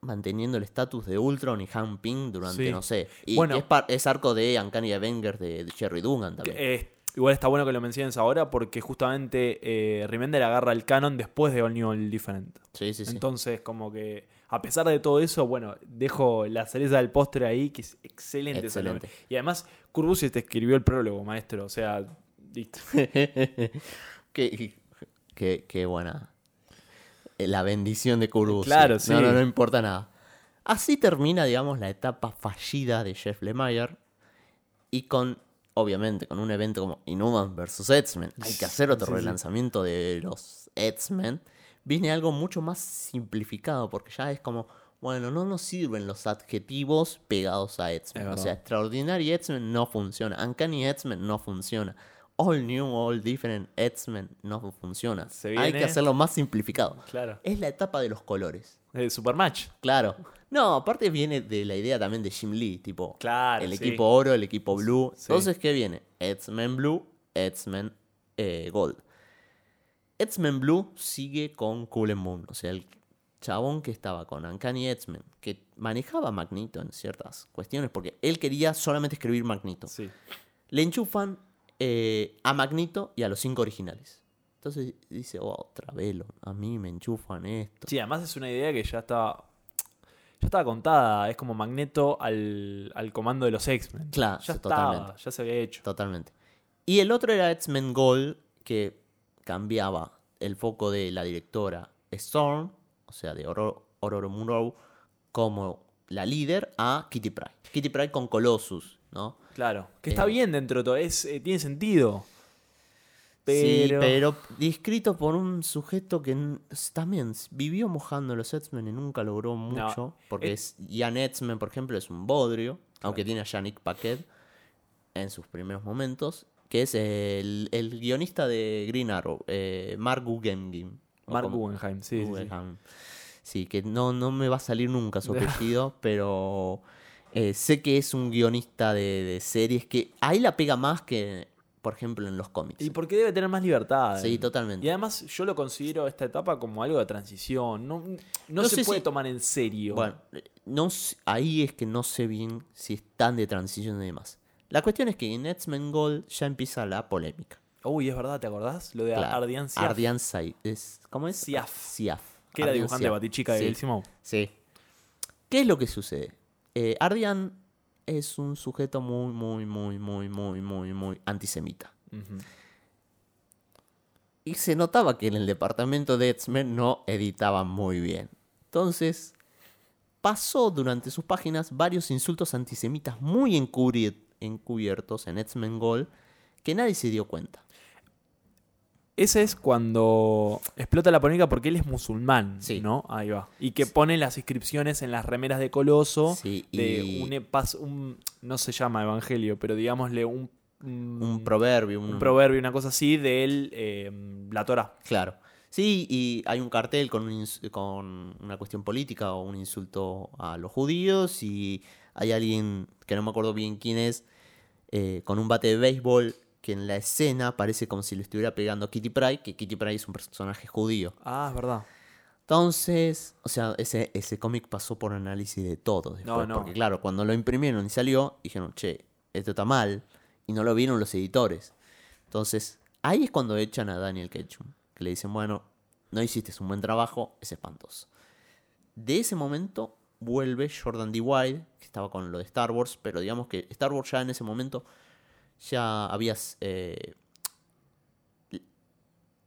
manteniendo el estatus de Ultron y Han Ping durante, Sí. no sé. Y Bueno. es, es arco de Uncanny Avengers de, de Jerry Dugan Que, también. eh, igual está bueno que lo menciones ahora porque justamente eh, Remender agarra el canon después de All New All Different. sí, sí, sí. Entonces, como que a pesar de todo eso, bueno, dejo la cereza del postre ahí, que es excelente. Excelente. Y además, Curbusius te escribió el prólogo, maestro. O sea, listo. <laughs> qué, qué- qué buena. Eh, La bendición de Kurus. Claro, sí. No, no, no importa nada. Así termina, digamos, la etapa fallida de Jeff Lemire. Y con, obviamente, con un evento como Inhuman vs. X-Men. Hay que hacer otro Sí, sí. relanzamiento de los X-Men. Viene algo mucho más simplificado, porque ya es como, bueno, no nos sirven los adjetivos pegados a X-Men. O sea, Extraordinary X-Men no funciona. Uncanny X-Men no funciona. All New, All Different X-Men no funciona. Hay que hacerlo más simplificado. Claro. Es la etapa de los colores. Eh, Supermatch. Claro. No, aparte viene de la idea también de Jim Lee, tipo Claro, el sí. equipo oro, el equipo blue. Sí. Entonces, ¿qué viene? X-Men Blue, X-Men eh, Gold. X-Men Blue sigue con Cool and Moon, o sea, el chabón que estaba con Uncanny X-Men, que manejaba Magneto en ciertas cuestiones, porque él quería solamente escribir Magneto. Sí. Le enchufan eh, a Magneto y a los cinco originales. Entonces dice, oh, otra vez, lo- a mí me enchufan esto. Sí, además es una idea que ya estaba. Ya estaba contada. Es como Magneto al, al comando de los X-Men. Claro, ya sí, estaba, totalmente. ya se había hecho. Totalmente. Y el otro era X-Men Gold, que cambiaba el foco de la directora Storm, o sea, de Aurora Monroe, como la líder a Kitty Pryde. Kitty Pryde con Colossus, ¿no? Claro. Que está Eh, bien dentro de todo. Es, eh, tiene sentido. Sí, Pero. descrito por un sujeto que también vivió mojando los X-Men y nunca logró mucho. porque es- es, Ian X-Men, por ejemplo, es un bodrio, aunque tiene a Yannick Paquet en sus primeros momentos, que es el, el guionista de Green Arrow, eh, Mark Guggenheim. Mark como- Guggenheim, sí, sí. Sí, que no, no me va a salir nunca su <laughs> apellido, pero eh, sé que es un guionista de, de series que ahí la pega más que, por ejemplo, en los cómics. Y porque debe tener más libertad. Sí, totalmente. Y además yo lo considero esta etapa como algo de transición. No, no No se puede si- tomar en serio. Bueno, no, ahí es que no sé bien si están de transición y demás. La cuestión es que en X-Men Gold ya empieza la polémica. Uy, es verdad, ¿te acordás? Lo de Claro, Ardian Syaf, Ardian Sai- es, ¿Cómo es? Siaf. Siaf. que era Ardian dibujante de Siaf. Batichica de Sí, Simone. Sí. ¿Qué es lo que sucede? Eh, Ardian es un sujeto muy, muy, muy, muy, muy, muy, muy antisemita. Y se notaba que en el departamento de X-Men no editaban muy bien. Entonces, pasó durante sus páginas varios insultos antisemitas muy encubiertos en X-Men Gold que nadie se dio cuenta. Ese es cuando explota la polémica porque él es musulmán, Sí. ¿no? Ahí va. Y que pone las inscripciones en las remeras de Coloso Sí, de y- un, un- no se llama evangelio, pero digámosle un, un, Un proverbio, un, un proverbio, una cosa así, de él, eh, la Torah. Claro. Sí, y hay un cartel con, un con una cuestión política o un insulto a los judíos y hay alguien, que no me acuerdo bien quién es, eh, con un bate de béisbol que en la escena parece como si le estuviera pegando a Kitty Pryde, que Kitty Pryde es un personaje judío. Ah, es verdad. Entonces, o sea, ese, ese cómic pasó por análisis de todos después, No, no. porque claro, cuando lo imprimieron y salió, dijeron, che, esto está mal, y no lo vieron los editores. Entonces, ahí es cuando echan a Daniel Ketchum, que le dicen, bueno, no hiciste un buen trabajo, es espantoso. De ese momento vuelve Jordan D. White, que estaba con lo de Star Wars, pero digamos que Star Wars ya en ese momento ya habías... eh,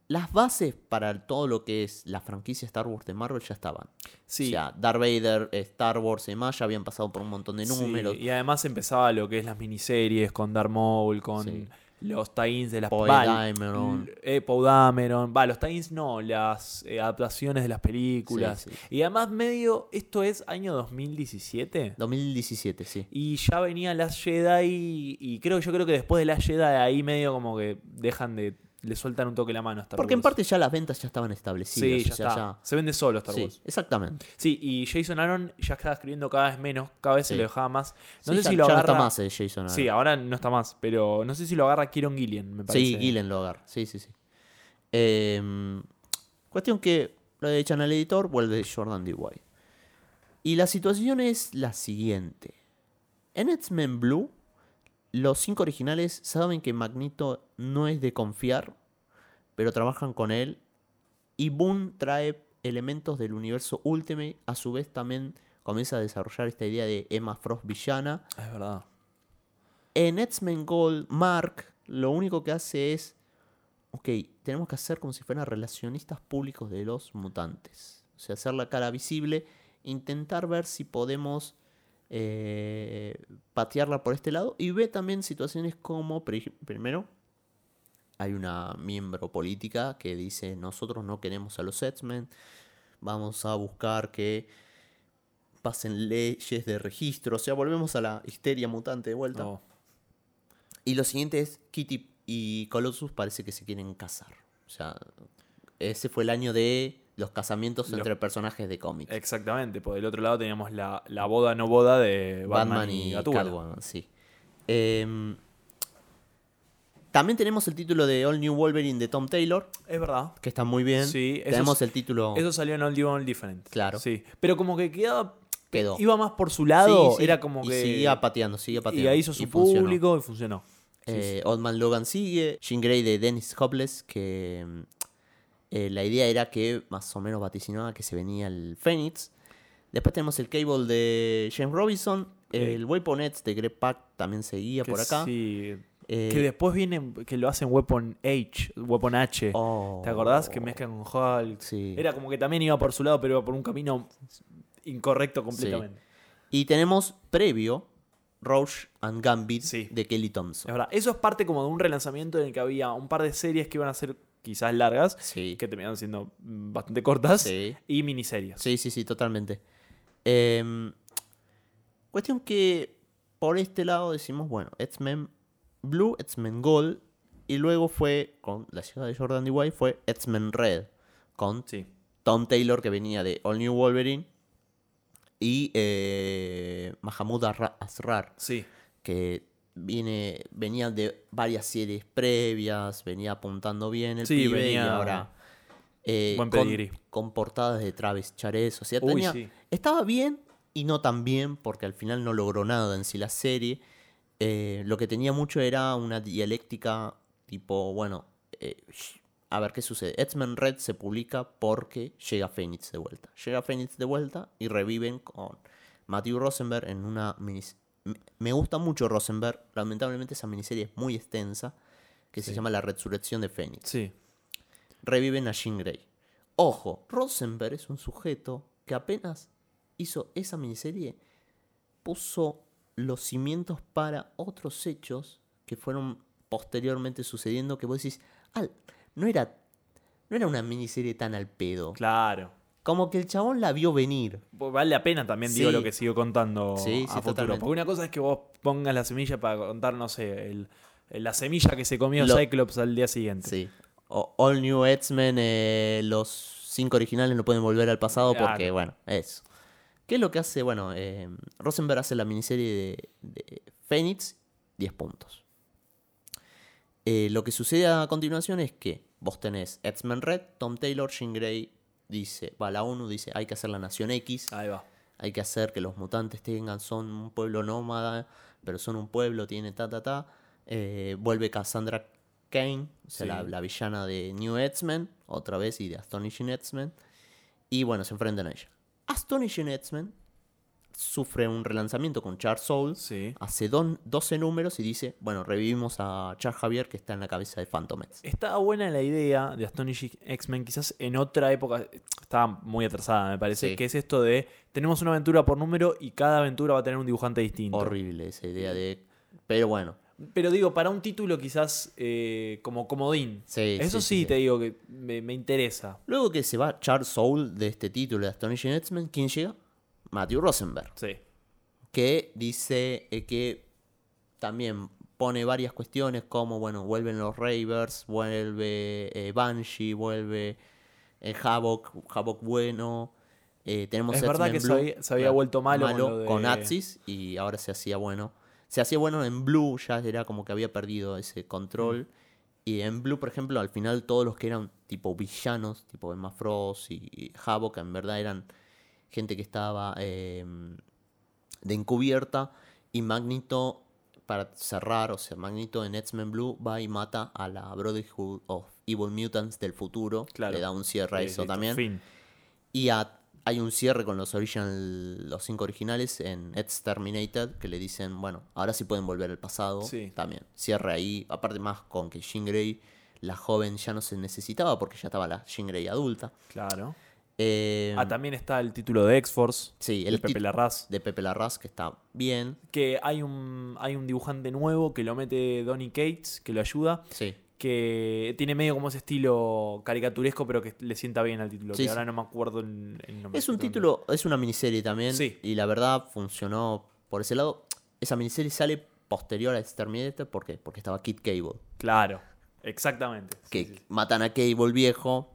las bases para todo lo que es la franquicia Star Wars de Marvel ya estaban. Sí. O sea, Darth Vader, eh, Star Wars y demás ya habían pasado por un montón de Sí, números. y además empezaba lo que es las miniseries con Darth Maul, con Sí. Los tie-ins de las va, Dameron. eh, Dameron. Va, los tie-ins no, las eh, adaptaciones de las películas. Sí, sí. Y además, medio, esto es año 2017. 2017, sí. Y ya venía Last Jedi y, y creo yo creo que después de Last Jedi ahí medio como que dejan de le sueltan un toque la mano a Star Porque en parte ya las ventas ya estaban establecidas. sí, ya o sea, está. ya- Se vende solo Star Sí, Wars. exactamente. Sí, y Jason Aaron ya estaba escribiendo cada vez menos, cada vez se lo dejaba más. No Sí, sé ya- si lo ya no agarra está más eh, Jason. Sí, ahora. no está más, pero no sé si lo agarra Kieron Gillian, me parece. Sí, Gillen lo agarra. Sí, sí, sí. Eh, cuestión que lo de Channel Editor vuelve Jordan D. White. Y la situación es la siguiente. En X-Men Blue, los cinco originales saben que Magneto no es de confiar, pero trabajan con él. Y Boone trae elementos del universo Ultimate. A su vez también comienza a desarrollar esta idea de Emma Frost villana. Es verdad. En X-Men Gold, Mark lo único que hace es, ok, tenemos que hacer como si fueran relacionistas públicos de los mutantes. O sea, hacer la cara visible, intentar ver si podemos eh, patearla por este lado. Y ve también situaciones como, pri- primero, hay una miembro política que dice, nosotros no queremos a los X-Men, vamos a buscar que pasen leyes de registro. O sea, volvemos a la histeria mutante de vuelta. No. Y lo siguiente es Kitty y Colossus parece que se quieren casar. O sea, ese fue el año de los casamientos Los- entre personajes de cómics. Exactamente, por el otro lado teníamos la, la boda no boda de Batman, Batman y. Catwoman, sí. Em, también tenemos el título de All New Wolverine de Tom Taylor, Es verdad. que está muy bien. Sí, eso tenemos el título... Eso salió en All New All Different. Claro. Sí. Pero como que quedaba. Quedó. Iba más por su lado. Sí, sí, Era como y que. seguía pateando, seguía pateando. Y ahí hizo su y funcionó. público y funcionó. Sí, Eh, Old Man Logan sigue. Jean Grey de Dennis Hopeless, que mm, eh, la idea era que más o menos vaticinaba que se venía el Phoenix. Después tenemos el Cable de James Robinson. El Weaponets de Greg Pak también seguía por acá. Sí. Eh, Que después viene. Que lo hacen Weapon H. Weapon H. oh, ¿Te acordás? Que mezclan con Hulk. Sí. Era como que también iba por su lado, pero iba por un camino incorrecto completamente. Y tenemos previo Roche and Gambit Sí. de Kelly Thompson. Es verdad. Eso es parte como de un relanzamiento en el que había un par de series que iban a ser quizás largas. Sí. Que terminaron siendo mm, bastante cortas. Sí. Y miniseries. Sí, sí, sí, totalmente. Em, cuestión que por este lado decimos, bueno, X-Men Blue, X-Men Gold, y luego fue, con la llegada de Jordan D. White, fue X-Men Red, con Sí. Tom Taylor, que venía de All New Wolverine, y eh, Mahamud Asrar, Sí. que viene, venía de varias series previas, venía apuntando bien el Sí, pibe, y venía- ahora... eh, Buen con, con portadas de Travis Charez, o sea, Uy, tenía, sí. estaba bien y no tan bien, porque al final no logró nada en sí la serie. Eh, lo que tenía mucho era una dialéctica tipo, bueno, eh, a ver qué sucede. X-Men Red se publica porque llega Phoenix de vuelta. Llega Phoenix de vuelta y reviven con Matthew Rosenberg en una minis... Me gusta mucho Rosenberg, lamentablemente esa miniserie es muy extensa, que se llama La Resurrección de Phoenix Sí. reviven a Jean Grey. Ojo, Rosenberg es un sujeto que apenas hizo esa miniserie, puso los cimientos para otros hechos que fueron posteriormente sucediendo que vos decís, "Al, no era no era una miniserie tan al pedo. Claro. Como que el chabón la vio venir. Pues Vale la pena también, digo, Sí. lo que sigo contando Sí, sí, a futuro. totalmente. Porque una cosa es que vos pongas la semilla para contar, no sé, el, el- la semilla que se comió Lo- Cyclops al día siguiente. Sí. O- All New X-Men, eh, los cinco originales no pueden volver al pasado Claro. porque, bueno, eso. ¿Qué es lo que hace? Bueno, eh, Rosenberg hace la miniserie de, de Phoenix, 10 puntos. Eh, lo que sucede a continuación es que vos tenés X-Men Red, Tom Taylor, Jean Grey dice, va, la ONU dice, hay que hacer la Nación X, Ahí va. hay que hacer que los mutantes tengan, son un pueblo nómada, pero son un pueblo, tiene ta, ta, ta. Eh, vuelve Cassandra Kane, o sea, Sí. la, la villana de New X-Men, otra vez, y de Astonishing X-Men. Y bueno, se enfrentan a ella. Astonishing X-Men sufre un relanzamiento con Charles Soule, Sí. hace don- 12 números y dice, bueno, revivimos a Charles Javier que está en la cabeza de Phantom X. Estaba buena la idea de Astonishing X-Men, quizás en otra época, estaba muy atrasada, me parece, Sí. que es esto de, tenemos una aventura por número y cada aventura va a tener un dibujante distinto. Horrible esa idea de... Pero bueno, Pero digo, para un título quizás eh, como comodín. Sí, Eso sí, sí, sí, sí. te digo que me, me interesa. Luego que se va Charles Soule de este título de Astonishing X-Men, ¿quién llega? Matthew Rosenberg. Sí. que dice eh, que también pone varias cuestiones como, bueno, vuelven los Ravers, vuelve eh, Banshee, vuelve eh, Havoc, Havoc bueno. eh, tenemos Es verdad que se había- se había vuelto malo con de- con Nazis y ahora se hacía bueno. Se hacía bueno en Blue, ya era como que había perdido ese control. Mm. Y en Blue, por ejemplo, al final todos los que eran tipo villanos, tipo Emma Frost y, y Havoc, en verdad eran gente que estaba eh, de encubierta. Y Magneto, para cerrar, o sea, Magneto en X-Men Blue va y mata a la Brotherhood of Evil Mutants del futuro. Claro. Le da un cierre a eso también. Fin. Y a- hay un cierre con los original, los cinco originales en Exterminated que le dicen, bueno, ahora sí pueden volver al pasado. Sí. También. Cierre ahí. Aparte más con que Jean Grey, la joven, ya no se necesitaba porque ya estaba la Jean Grey adulta. Claro. Eh, Ah, también está el título de X-Force. sí, el el Pepe Larraz. de Pepe Larraz, que está bien. Que hay un, hay un dibujante nuevo que lo mete Donny Cates, que lo ayuda. Sí. Que tiene medio como ese estilo caricaturesco, pero que le sienta bien al título. Sí, que sí. ahora no me acuerdo el, el nombre. Es un título, es una miniserie también. Sí. Y la verdad funcionó por ese lado. Esa miniserie sale posterior a Exterminator. ¿Por qué? Porque estaba Kid Cable. Claro, exactamente. Que matan a Cable viejo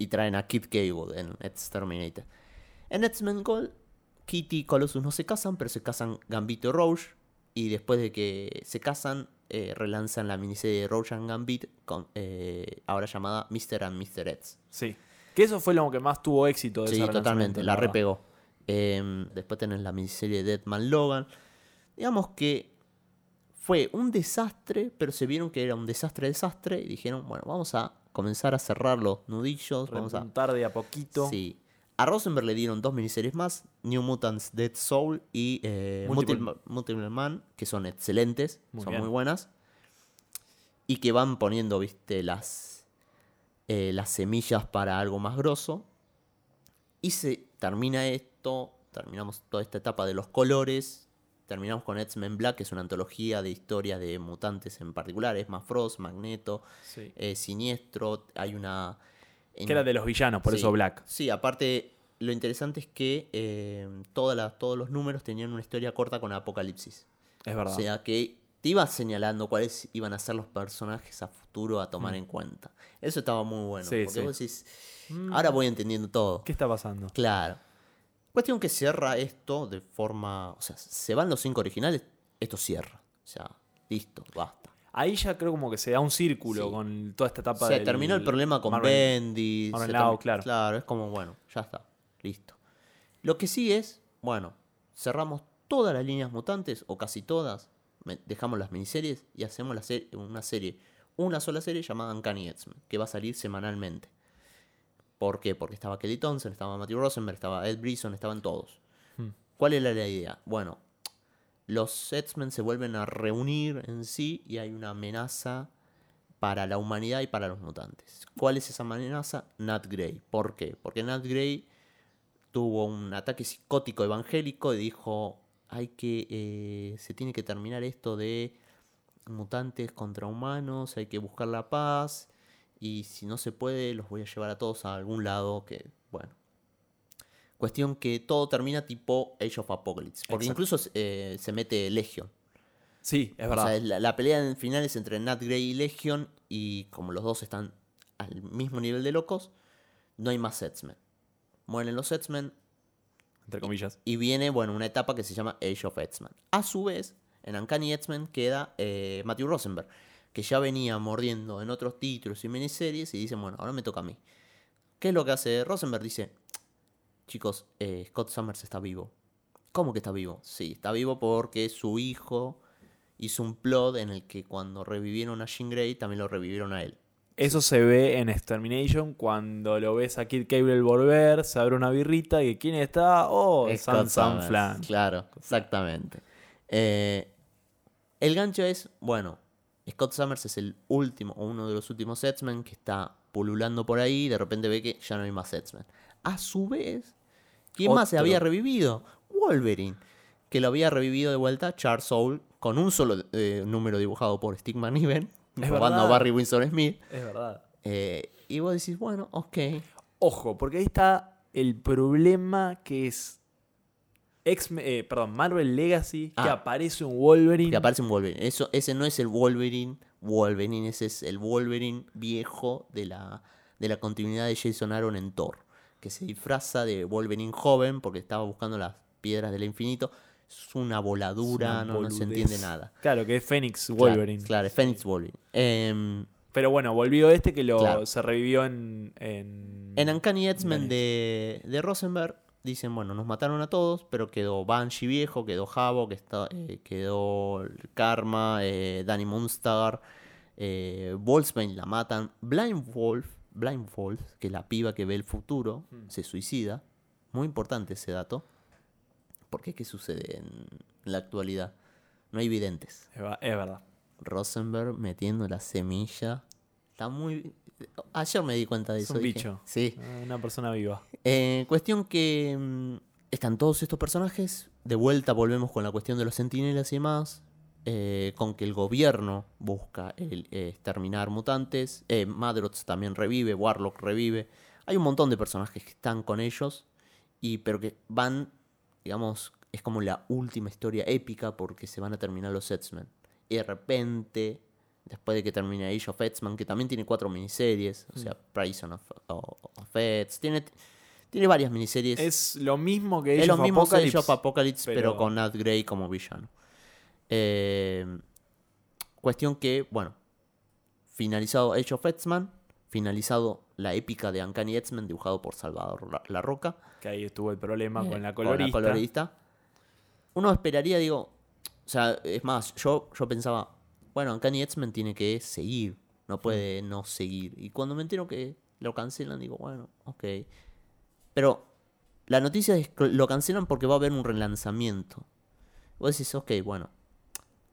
y traen a Kid Cable en Exterminator. En X-Men Gold, Kitty y Colossus no se casan, pero se casan Gambito y Roche. Y después de que se casan, eh, relanzan la miniserie de Roche and Gambit, con, eh, ahora llamada Mr. and Mr. X. Sí. Que eso fue lo que más tuvo éxito de Sí, totalmente, la repegó. Eh, después tenés la miniserie de Deadman Logan. Digamos que fue un desastre, pero se vieron que era un desastre, desastre, y dijeron, bueno, vamos a comenzar a cerrar los nudillos, vamos a... De a poquito. Sí. A Rosenberg le dieron dos miniseries más, New Mutants Dead Soul y eh, Multiple- Multiple, Multiple Man, que son excelentes, Muy son bien. muy buenas. Y que van poniendo, viste, las, eh, las semillas para algo más grosso. Y se termina esto, terminamos toda esta etapa de los colores. Terminamos con X-Men Black, que es una antología de historias de mutantes en particular. Es más Frost, Magneto, Sí. eh, Siniestro. Hay una. en- Que era de los villanos, por Sí. eso Black. Sí, aparte, lo interesante es que eh, todas las- todos los números tenían una historia corta con Apocalipsis. Es verdad. O sea que te iba señalando cuáles iban a ser los personajes a futuro a tomar en cuenta. Eso estaba muy bueno. Mm. Sí, porque vos decís, Mm, ahora voy entendiendo todo. ¿Qué está pasando? Claro. Cuestión que cierra esto de forma. O sea, se van los cinco originales, esto cierra. O sea, listo, basta. Ahí ya creo como que se da un círculo Sí. con toda esta etapa Se del- terminó el problema con Marvel. Bendis. Marvel termi- claro. Claro, es como, bueno, ya está, listo. Lo que sí es, bueno, cerramos todas las líneas mutantes, o casi todas, dejamos las miniseries y hacemos la se- una serie, una sola serie llamada Uncanny X-Men, que va a salir semanalmente. ¿Por qué? Porque estaba Kelly Thompson, estaba Matthew Rosenberg, estaba Ed Brisson, estaban todos. Hmm. ¿Cuál era la idea? Bueno, los X-Men se vuelven a reunir en sí y hay una amenaza para la humanidad y para los mutantes. ¿Cuál es esa amenaza? Nat Grey. ¿Por qué? Porque Nat Grey tuvo un ataque psicótico evangélico y dijo, hay que, eh, se tiene que terminar esto de mutantes contra humanos, hay que buscar la paz y si no se puede los voy a llevar a todos a algún lado que, bueno. Cuestión que todo termina tipo Age of Apocalypse. Porque Exacto. incluso eh, se mete Legion. Sí, es O verdad. sea, la, la pelea en final es entre Nat Grey y Legion. Y como los dos están al mismo nivel de locos, no hay más X-Men. Mueren los X-Men entre comillas. y viene, bueno, una etapa que se llama Age of X-Men. A su vez, en Uncanny X-Men queda eh, Matthew Rosenberg, que ya venía mordiendo en otros títulos y miniseries y dice, bueno, ahora me toca a mí. ¿Qué es lo que hace Rosenberg? Dice, chicos, eh, Scott Summers está vivo. ¿Cómo que está vivo? Sí, está vivo porque su hijo hizo un plot en el que cuando revivieron a Jean Grey también lo revivieron a él. Eso se ve en Extermination cuando lo ves a Kid Cable volver, se abre una birrita y ¿quién está? Oh, Scott San San Flan. Claro, exactamente. Eh, el gancho es, bueno, Scott Summers es el último, o uno de los últimos X-Men que está pululando por ahí y de repente ve que ya no hay más X-Men. A su vez, ¿quién más se había revivido? Wolverine. que lo había revivido de vuelta Charles Soule con un solo eh, número dibujado por Steve McNiven, Es robando a. Barry Winsor Smith. Es verdad. Eh, y vos decís, bueno, ok. Ojo, porque ahí está el problema que es X eh, perdón, Marvel Legacy, que Ah. aparece un Wolverine. Que aparece un Wolverine. Eso, ese no es el Wolverine Wolverine, ese es el Wolverine viejo de la, de la continuidad de Jason Aaron en Thor. Que se disfraza de Wolverine joven porque estaba buscando las piedras del infinito. Es una voladura, Es una no, no se entiende nada. Claro, que es Phoenix Claro, Wolverine. Claro, es Phoenix Wolverine. Em, Pero bueno, volvió este que lo Claro. se revivió en. En, En Uncanny X-Men de, de Rosenberg dicen, bueno, nos mataron a todos, pero quedó Banshee viejo, quedó Javo, que está, eh, quedó Karma, eh, Danny Moonstar, eh, Wolfsbane la matan, Blind Wolf, Blind Wolf, que es la piba que ve el futuro, se suicida. Muy importante ese dato. Porque ¿qué sucede en la actualidad? No hay videntes. Es verdad. Rosenberg metiendo la semilla. Está muy... Ayer me di cuenta de Es eso. un dije, bicho. Sí. Ah, Una persona viva. Eh, cuestión que mm, están todos estos personajes. De vuelta volvemos con la cuestión de los sentinelas y demás. eh, con que el gobierno busca el, eh, exterminar mutantes. Eh, Madrox también revive. Warlock revive. Hay un montón de personajes que están con ellos. Y, pero que van, digamos, es como la última historia épica porque se van a terminar los X-Men. Y de repente, después de que termine Age of X-Men, que también tiene cuatro miniseries, o sea, Prison of, of X, tiene, tiene varias miniseries. Es lo mismo que Es Age lo of mismo que Apocalypse. Age of Apocalypse, pero, pero- con Nat Grey como villano. Eh, cuestión que, bueno, finalizado Age of X-Men, finalizado la épica de Uncanny X-Men dibujado por Salvador La, La Roca. Que ahí estuvo el problema con Eh, la colorista. colorista. Uno esperaría, digo, o sea, es más, yo, yo pensaba, bueno, Uncanny X-Men tiene que seguir, no puede no seguir. Y cuando me entero que lo cancelan, digo, bueno, ok. Pero la noticia es que lo cancelan porque va a haber un relanzamiento. Vos decís, ok, bueno,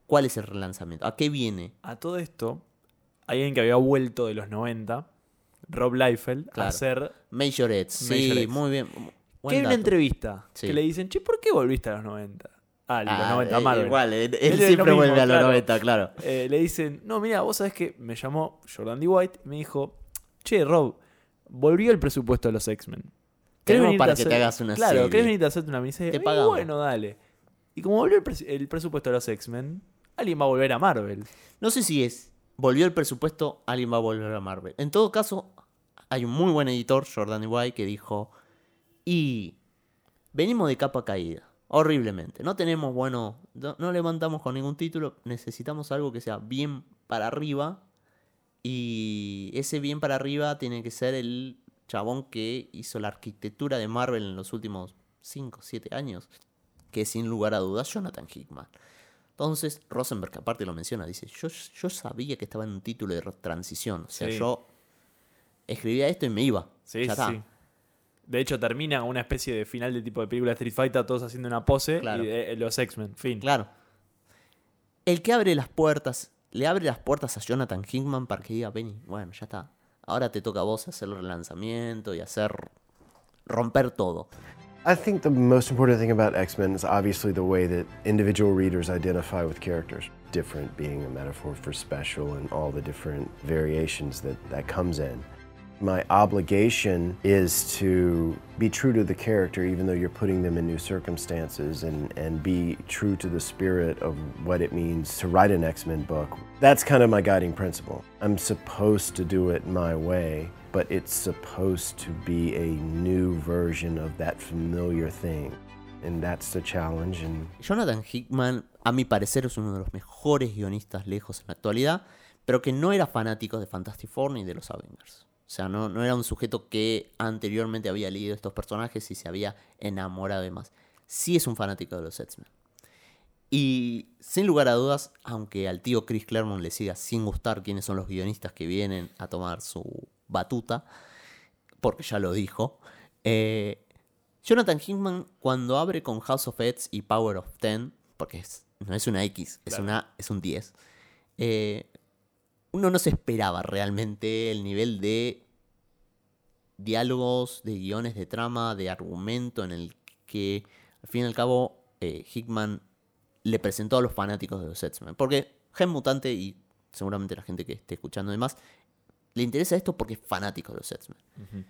¿cuál es el relanzamiento? ¿A qué viene? A todo esto, alguien que había vuelto de los 90, Rob Liefeld, a hacer. Major X, sí, Major muy bien. Que buen hay una dato. entrevista Sí. que le dicen, che, ¿por qué volviste a los 90? Ah, a los Ah, 90, eh, Marvel. Igual, él, él siempre mismo, vuelve a los claro. 90, claro. Eh, le dicen, no, mira, vos sabés que me llamó Jordan D. White y me dijo, che, Rob, volvió el presupuesto de los X-Men. ¿Querés Queremos para que hacer- te hagas una claro, serie. ¿querés venirte a hacerte una miniserie? Te Y pagamos. bueno, dale. Y como volvió el, pres- el presupuesto de los X-Men, alguien va a volver a Marvel. No sé si es. Volvió el presupuesto, alguien va a volver a Marvel. En todo caso, hay un muy buen editor, Jordan White, que dijo. Y. Venimos de capa caída. Horriblemente. No tenemos, bueno. No, no levantamos con ningún título. Necesitamos algo que sea bien para arriba. Y ese bien para arriba tiene que ser el chabón que hizo la arquitectura de Marvel en los últimos 5, 7 años. Que sin lugar a dudas, Jonathan Hickman. Entonces, Rosenberg, que aparte lo menciona, dice, yo, yo sabía que estaba en un título de transición. O sea, Sí. yo escribía esto y me iba. Sí, ya sí, está. sí. De hecho, termina una especie de final de tipo de película Street Fighter, todos haciendo una pose, Claro. y eh, los X-Men, fin. Claro. El que abre las puertas, le abre las puertas a Jonathan Hickman para que diga, Benny, bueno, ya está. Ahora te toca a vos hacer el relanzamiento y hacer romper todo. I think the most important thing about X Men is obviously the way that individual readers identify with characters. Different being a metaphor for special and all the different variations that that comes in. My obligation is to be true to the character, even though you're putting them in new circumstances, and, and be true to the spirit of what it means to write an X Men book. That's kind of my guiding principle. I'm supposed to do it my way, but it's supposed to be a new version of that familiar thing. And that's the challenge. And Jonathan Hickman, a mi parecer, es uno de los mejores guionistas lejos en la actualidad, pero que no era fanático de Fantastic Four ni de los Avengers. O sea, no, no era un sujeto que anteriormente había leído estos personajes y se había enamorado de más. Sí es un fanático de los X-Men. Y sin lugar a dudas, aunque al tío Chris Claremont le siga sin gustar quiénes son los guionistas que vienen a tomar su batuta, porque ya lo dijo, eh, Jonathan Hickman cuando abre con House of X y Power of Ten, porque es- no es una X, es, una, es un 10, eh, uno no se esperaba realmente el nivel de diálogos, de guiones de trama, de argumento en el que al fin y al cabo eh, Hickman le presentó a los fanáticos de los X-Men. Porque Gen Mutante, y seguramente la gente que esté escuchando demás, le interesa esto porque es fanático de los X-Men.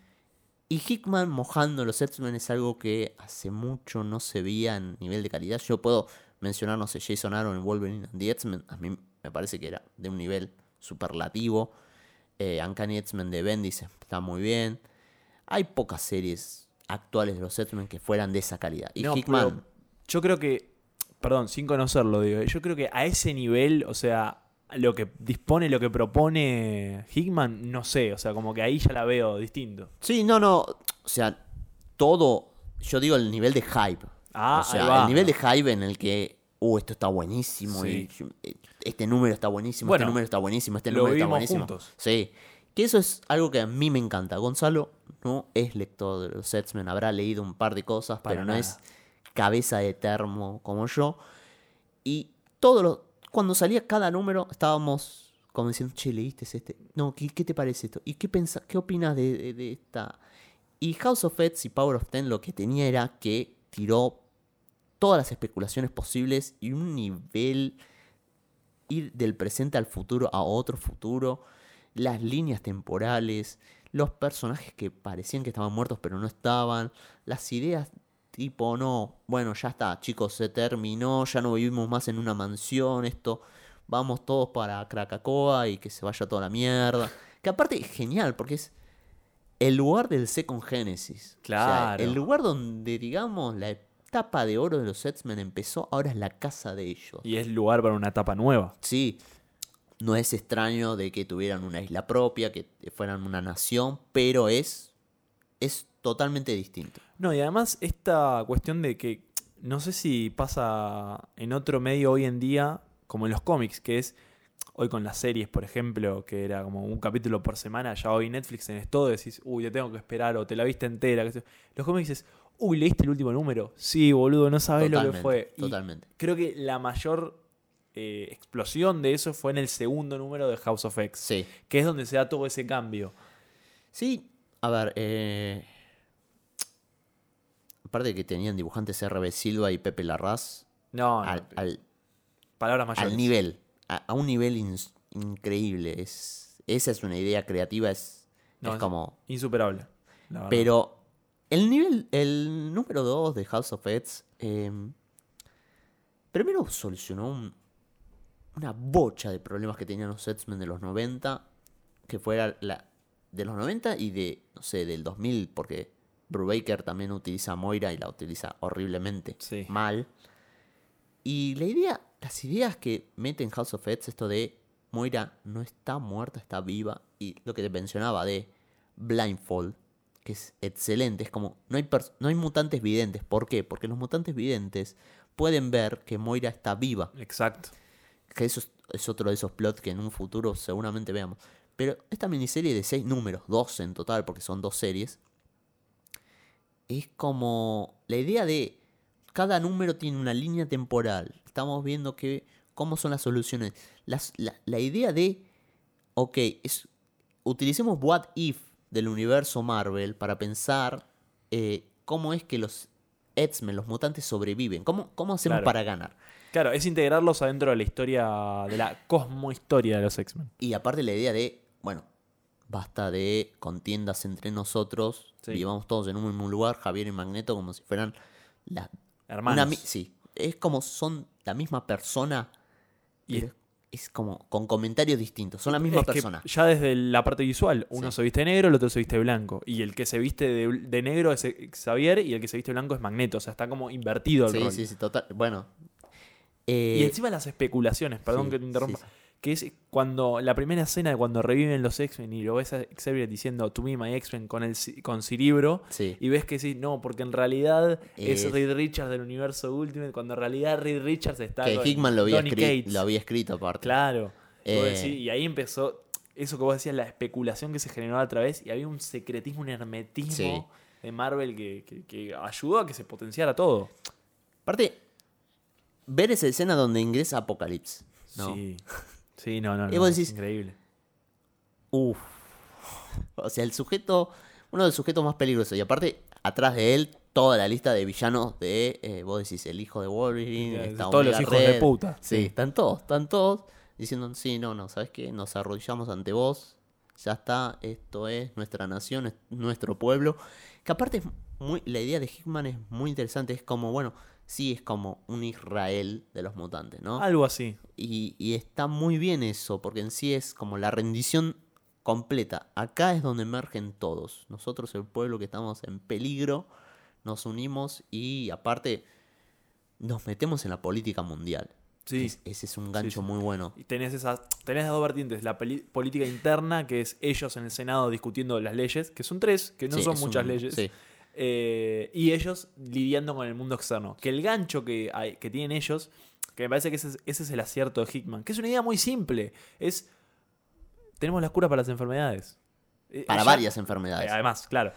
Y Hickman mojando los X-Men es algo que hace mucho no se veía en nivel de calidad. Yo puedo mencionar, no sé, Jason Aaron en Wolverine and the X-Men. A mí me parece que era de un nivel superlativo. Eh, Uncanny X-Men de Bendis está muy bien. Hay pocas series actuales de los X-Men que fueran de esa calidad. Y No, Hickman, pero yo creo que, perdón, sin conocerlo, digo, yo creo que a ese nivel, o sea, lo que dispone, lo que propone Hickman, no sé, o sea, como que ahí ya la veo distinto. Sí, no, no. O sea, todo. Yo digo el nivel de hype. Ah, o sea, el nivel de hype en el que. Uh, esto está buenísimo. Sí. y, eh, este número está buenísimo. Bueno, este número está buenísimo. Este lo número está vimos buenísimo. juntos. Sí. Que eso es algo que a mí me encanta. Gonzalo no es lector de los X-Men. Habrá leído un par de cosas, Para pero no es cabeza de termo como yo. Y todo lo. Cuando salía cada número, estábamos como diciendo, che, ¿leíste este? No, ¿qué, qué te parece esto? ¿Y qué, pensa, qué opinas de, de- de esta? Y House of X y Power of Ten lo que tenía era que tiró todas las especulaciones posibles y un nivel ir del presente al futuro a otro futuro, las líneas temporales, los personajes que parecían que estaban muertos pero no estaban, las ideas tipo, no, bueno, ya está, chicos, se terminó, ya no vivimos más en una mansión, esto, vamos todos para Krakatoa y que se vaya toda la mierda. Que aparte es genial porque es el lugar del Second Genesis. O sea, Claro. el lugar donde, digamos, la etapa de oro de los X-Men empezó, ahora es la casa de ellos. Y es lugar para una etapa nueva. Sí, no es extraño de que tuvieran una isla propia, que fueran una nación, pero es, es totalmente distinto. No, y además esta cuestión de que no sé si pasa en otro medio hoy en día, como en los cómics, que es hoy con las series, por ejemplo, que era como un capítulo por semana, ya hoy Netflix tenés todo, decís, uy, te tengo que esperar, o te la viste entera. Los cómics es, uy, ¿leíste el último número? Sí, boludo, no sabes lo que fue. Y totalmente. creo que la mayor eh, explosión de eso fue en el segundo número de House of X, Sí. que es donde se da todo ese cambio. Sí, a ver, eh, aparte de que tenían dibujantes RB Silva y Pepe Larraz, No, no, al, al- palabras mayores. al nivel, a, a un nivel increíble. Es, esa es una idea creativa, es, No, es como... Insuperable. Pero el nivel, el número 2 de House of X, eh, primero solucionó un- una bocha de problemas que tenían los X-Men de los 90, que fuera la de los 90 y de, no sé, del 2000, porque Brubaker también utiliza a Moira y la utiliza horriblemente Sí. mal. Y la idea, las ideas que mete en House of X, esto de Moira no está muerta, está viva, y lo que te mencionaba de Blindfold, que es excelente, es como, no hay, no hay mutantes videntes, ¿por qué? Porque los mutantes videntes pueden ver que Moira está viva, Exacto. que eso es, es otro de esos plots que en un futuro seguramente veamos. Pero esta miniserie de 6 números, 12 en total, porque son dos series, es como la idea de cada número tiene una línea temporal. Estamos viendo que cómo son las soluciones. Las- la, la idea de, ok, es, utilicemos What If del universo Marvel para pensar eh, cómo es que los X-Men, los mutantes sobreviven. ¿Cómo, cómo hacemos Claro. para ganar? Claro, es integrarlos adentro de la historia, de la cosmohistoria de los X-Men. Y aparte la idea de, bueno, basta de contiendas entre nosotros, Sí. vivamos todos en un mismo lugar, Javier y Magneto, como si fueran la, Hermanos. una mi- sí, es como son la misma persona, Y pero es como con comentarios distintos, son la misma Es que persona. ya desde la parte visual, uno Sí. se viste negro, el otro se viste blanco. Y el que se viste de, de negro es Xavier y el que se viste blanco es Magneto. O sea, está como invertido el Sí, rol. sí, sí, total. Bueno. Y eh, encima las especulaciones, perdón sí, que te interrumpa. Que es cuando la primera escena de cuando reviven los X-Men y lo ves a Xavier diciendo To me, my X-Men con, el, con Cerebro. Sí. Y ves que sí, no, porque en realidad es, Es- Reed Richards del universo Ultimate. Cuando en realidad Reed Richards está que con Hickman lo había, lo escrito aparte. Claro. Eh, decís- y ahí empezó eso que vos decías, la especulación que se generó a través, y había un secretismo, un hermetismo Sí. de Marvel que, que- que ayudó a que se potenciara todo. Aparte, ver esa escena donde ingresa Apocalypse. ¿no? Sí. Sí, no, no, Y vos decís- increíble. Uf. <laughs> O sea, el sujeto, uno de los sujetos más peligrosos. Y aparte, atrás de él, toda la lista de villanos de, eh, vos decís, el hijo de Wolverine, está todos los hijos de puta, Sí, sí. están todos, están todos diciendo, sí, no, no, ¿sabes qué? Nos arrodillamos ante vos, ya está, esto es nuestra nación, es nuestro pueblo. Que aparte, es muy, la idea de Hickman es muy interesante, es como, bueno, sí, es como un Israel de los mutantes, ¿no? Algo así. Y, y está muy bien eso, porque en sí es como la rendición completa. Acá es donde emergen todos. Nosotros, el pueblo que estamos en peligro, nos unimos y aparte nos metemos en la política mundial. Sí. Es- ese es un gancho sí. muy bueno. Y tenés esas, tenés las dos vertientes, la peli- política interna, que es ellos en el Senado discutiendo las leyes, que son tres, que no Sí, son muchas un- leyes. Eh, y ellos lidiando con el mundo externo. Que el gancho que, hay- que tienen ellos, que me parece que ese es, ese es el acierto de Hickman, que es una idea muy simple. Es, tenemos la cura para las enfermedades. Eh, Para varias enfermedades. eh, Además, claro.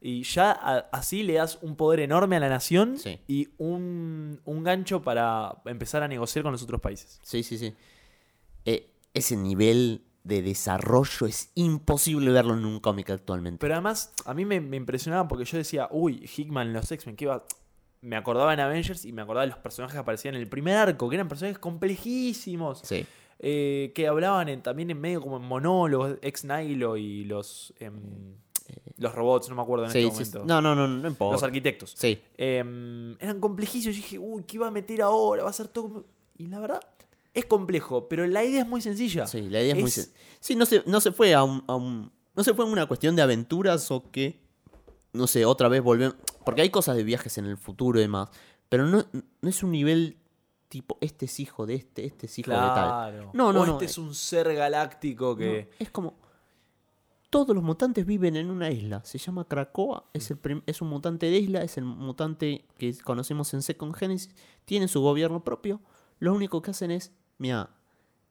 Y ya a- así le das un poder enorme a la nación Sí. y un, un gancho para empezar a negociar con los otros países. Sí, sí, sí. Eh, ese nivel de desarrollo es imposible verlo en un cómic actualmente. Pero además, a mí me, me impresionaba porque yo decía, uy, Hickman en los X-Men, ¿qué iba? Me acordaba en Avengers y me acordaba de los personajes que aparecían en el primer arco, que eran personajes complejísimos, Sí. eh, que hablaban en- también en medio como en monólogos, ex Nihilo y los, em, los robots, no me acuerdo en Sí, este sí, momento. No, no, no, no importa. los arquitectos. Sí. Em, eran complejísimos. Yo dije, uy, ¿qué iba a meter ahora? Va a ser todo. como-". Y la verdad, es complejo, pero la idea es muy sencilla. Sí, la idea es, muy... Es- sen- Sí, no se, no se fue a un, a un- No se fue a una cuestión de aventuras o que... No sé, otra vez volvemos... Porque hay cosas de viajes en el futuro y demás. Pero no, no es un nivel tipo, este es hijo de este, este es hijo de tal. Claro. No, no, O no. este es un ser galáctico que. No, es como... Todos los mutantes viven en una isla. Se llama Krakoa. Es, el prim- es un mutante de isla. Es el mutante que conocemos en Second Genesis. Tiene su gobierno propio. Lo único que hacen es... Mira,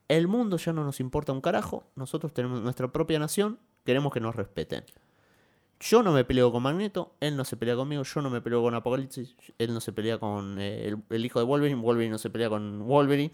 el mundo ya no nos importa un carajo. Nosotros tenemos nuestra propia nación. Queremos que nos respeten. Yo no me peleo con Magneto. Él no se pelea conmigo. Yo no me peleo con Apocalipsis. Él no se pelea con eh, el, el hijo de Wolverine. Wolverine no se pelea con Wolverine.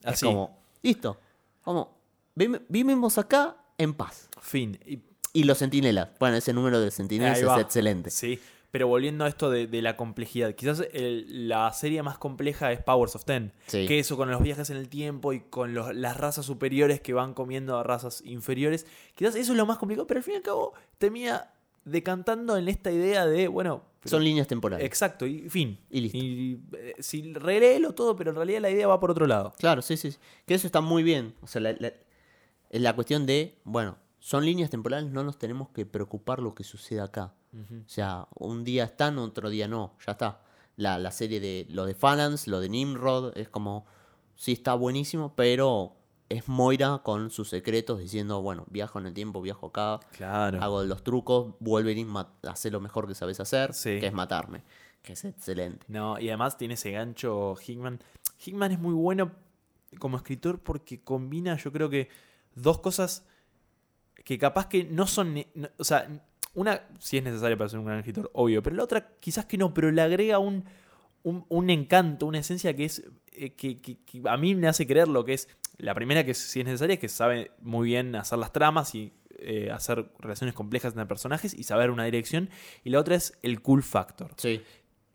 Es Así. como... Listo. Como... Vivimos acá en paz. Fin. Y Y los centinelas. Bueno, ese número de centinelas Ahí es excelente. Sí, pero volviendo a esto de, de la complejidad, quizás el- la serie más compleja es Powers of Ten. Sí. Que eso con los viajes en el tiempo y con los- las razas superiores que van comiendo a razas inferiores. Quizás eso es lo más complicado, pero al fin y al cabo termina decantando en esta idea de, bueno... pero- Son líneas temporales. Exacto, y fin. Y listo. eh, si releelo todo, pero en realidad la idea va por otro lado. Claro, sí, sí. Que eso está muy bien. O sea, la, la cuestión de, bueno, son líneas temporales, no nos tenemos que preocupar lo que sucede acá. O sea, un día están, otro día no, ya está. La, la serie de lo de Phalanx, lo de Nimrod, es como, sí está buenísimo, pero es Moira con sus secretos diciendo, bueno, viajo en el tiempo, viajo acá, Claro. hago los trucos, Wolverine hace lo mejor que sabes hacer, Sí. que es matarme, que es excelente. No, y además tiene ese gancho Hickman. Hickman es muy bueno como escritor porque combina, yo creo que, dos cosas que capaz que no son. no- o sea, una sí es necesaria para ser un gran escritor, obvio, pero la otra quizás que no, pero le agrega un, un, un encanto, una esencia que es. eh, que, que- que a mí me hace creer lo que es. La primera que sí es necesaria es que sabe muy bien hacer las tramas y eh, hacer relaciones complejas entre personajes y saber una dirección. Y la otra es el cool factor Sí.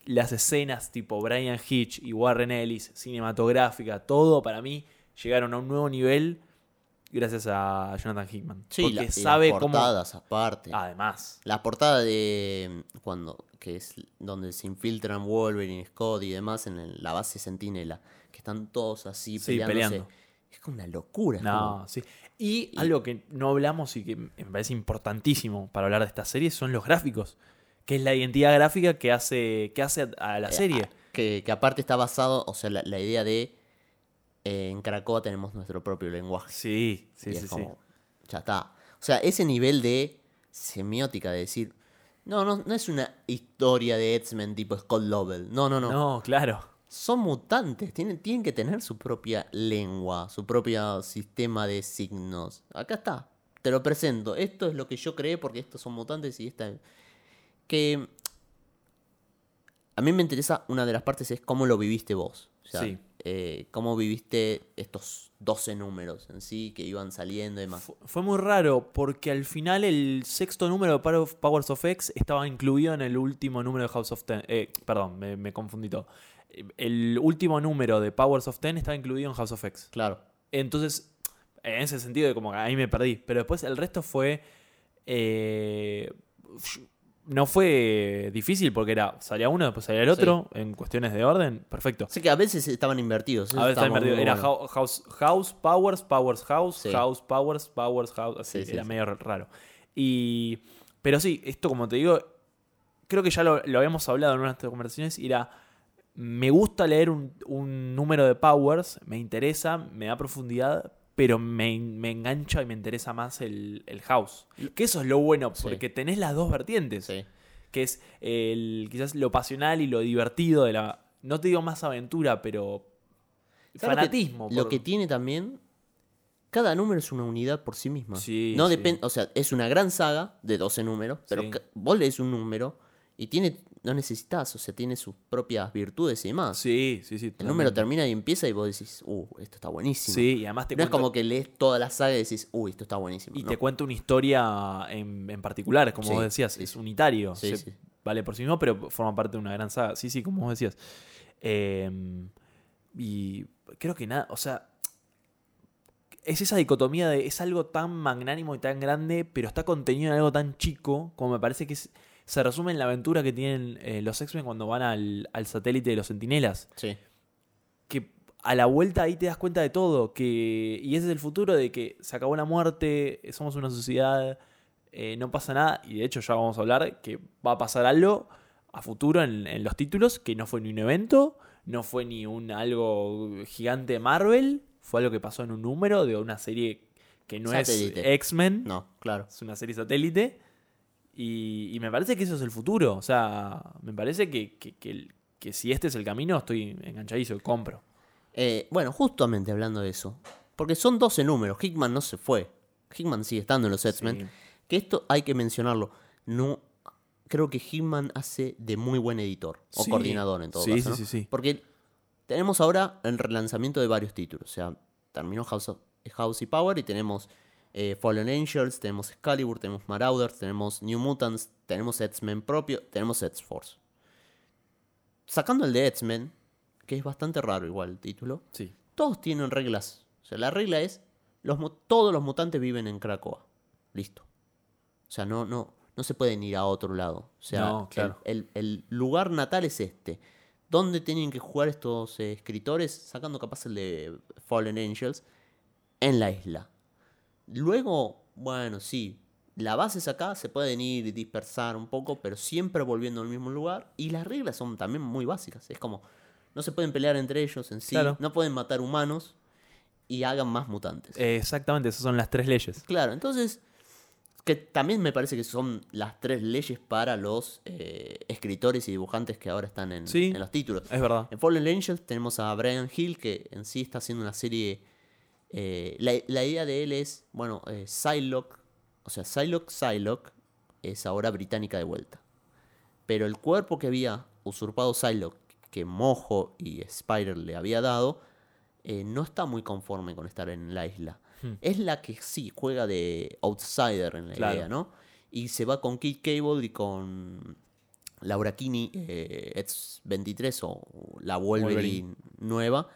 las escenas tipo Brian Hitch y Warren Ellis, cinematográfica, todo para mí llegaron a un nuevo nivel gracias a Jonathan Hickman. Sí, porque la- sabe las cómo. portadas aparte. Además. La portada de mm, cuando que es donde se infiltran Wolverine, Scott y demás en el- la base Sentinela, que están todos así Sí, peleándose. peleando. Es como una locura. No, como- sí. Y, algo que no hablamos y que me parece importantísimo para hablar de esta serie son los gráficos. Que es la identidad gráfica que hace, que hace a la Eh, serie. ah, que, que aparte está basado, o sea, la, la idea de eh, en Caracoa tenemos nuestro propio lenguaje. Sí, sí, y sí, es sí. como, ya está. O sea, ese nivel de semiótica de decir, no, no, no es una historia de X-Men tipo Scott Lovell. No, no, no. No, claro. Son mutantes, tienen, tienen que tener su propia lengua, su propio sistema de signos. Acá está, te lo presento. Esto es lo que yo creé porque estos son mutantes y esta... Que a mí me interesa, una de las partes es cómo lo viviste vos. O sea, Sí. Eh, cómo viviste estos 12 números en sí que iban saliendo y demás. Fu- Fue muy raro porque al final el sexto número de Power of- Powers of X estaba incluido en el último número de House of Ten. Eh, perdón, me, me confundí todo. El último número de Powers of Ten estaba incluido en House of X. Claro. Entonces, en ese sentido, como que ahí me perdí. Pero después el resto fue. eh, no fue difícil porque era salía uno, después salía el otro. En cuestiones de orden, perfecto. Así que a veces estaban invertidos. A veces estaba estaba invertido. muy Era bueno. hou- house, house, Powers, Powers, House, Sí. House, Powers, Powers, House. Así, Sí, era medio raro. Y. Pero sí, esto como te digo, creo que ya lo, lo habíamos hablado en una de nuestras conversaciones. y Era. Me gusta leer un, un número de Powers, me interesa, me da profundidad, pero me, me engancha y me interesa más el, el House. Que eso es lo bueno, Sí. porque tenés las dos vertientes Sí. que es el, quizás lo pasional y lo divertido de la. No te digo más aventura, pero. ¿Sabes lo que- Fanatismo. Lo que tiene también. Cada número es una unidad por sí misma. Sí, no sí. depende, o sea, es una gran saga de 12 números, pero Sí. vos lees un número y tiene no necesitas, o sea, tiene sus propias virtudes y demás. Sí, sí, sí. El número termina y empieza y vos decís, "Uh, esto está buenísimo." Sí, y además te no es como que lees toda la saga y decís, "Uy, esto está buenísimo." Y No. te cuenta una historia en, en particular, como Sí, vos decías, sí, es unitario. Sí, se- sí. Vale por sí mismo, pero forma parte de una gran saga. Sí, sí, como vos decías. Eh, y creo que nada, o sea, es esa dicotomía de es algo tan magnánimo y tan grande, pero está contenido en algo tan chico, como me parece que es- se resume en la aventura que tienen eh, los X-Men cuando van al, al satélite de los Centinelas Sí. que a la vuelta ahí te das cuenta de todo. Que, y ese es el futuro de que se acabó la muerte, somos una sociedad, eh, no pasa nada. Y de hecho ya vamos a hablar que va a pasar algo a futuro en, en los títulos, que no fue ni un evento, no fue ni un algo gigante de Marvel, fue algo que pasó en un número de una serie que no Satélite. es X-Men, No, claro. es una serie satélite. Y, y me parece que eso es el futuro. O sea, me parece que, que, que si este es el camino, estoy enganchadizo, compro. Eh, bueno, justamente hablando de eso. Porque son 12 números. Hickman no se fue. Hickman sigue estando en los X-Men. Sí. Que esto hay que mencionarlo. No. Creo que Hickman hace de muy buen editor. O Sí. coordinador en todo Sí, caso. sí, sí, sí. Porque tenemos ahora el relanzamiento de varios títulos. O sea, terminó House, of- House y Power y tenemos eh, Fallen Angels, tenemos Excalibur, tenemos Marauders, tenemos New Mutants, tenemos X-Men propio, tenemos X-Force. Sacando el de X-Men, que es bastante raro igual el título, Sí. todos tienen reglas. O sea, la regla es, los, todos los mutantes viven en Krakoa. Listo. O sea, no, no, no se pueden ir a otro lado. O sea, No, claro. el, el- el lugar natal es este. ¿Dónde tienen que jugar estos eh, escritores? Sacando capaz el de Fallen Angels. En la isla. Luego, bueno, sí. La base es acá, se pueden ir y dispersar un poco, pero siempre volviendo al mismo lugar. Y las reglas son también muy básicas. Es como, no se pueden pelear entre ellos en sí, Claro. no pueden matar humanos y hagan más mutantes. Eh, Exactamente, esas son las tres leyes. Claro, entonces, que también me parece que son las tres leyes para los eh, escritores y dibujantes que ahora están en, Sí. en los títulos. Es verdad. En Fallen Angels tenemos a Brian Hill, que en sí está haciendo una serie. Eh, la, la idea de él es, bueno, eh, Psylocke, o sea, Psylocke, Psylocke es ahora británica de vuelta. Pero el cuerpo que había usurpado Psylocke, que Mojo y Spider le había dado, eh, no está muy conforme con estar en la isla. Es la que sí juega de outsider en la Claro. idea, ¿no? Y se va con Kid Cable y con Laura Kinney, eh, X23 o la Wolverine, nueva,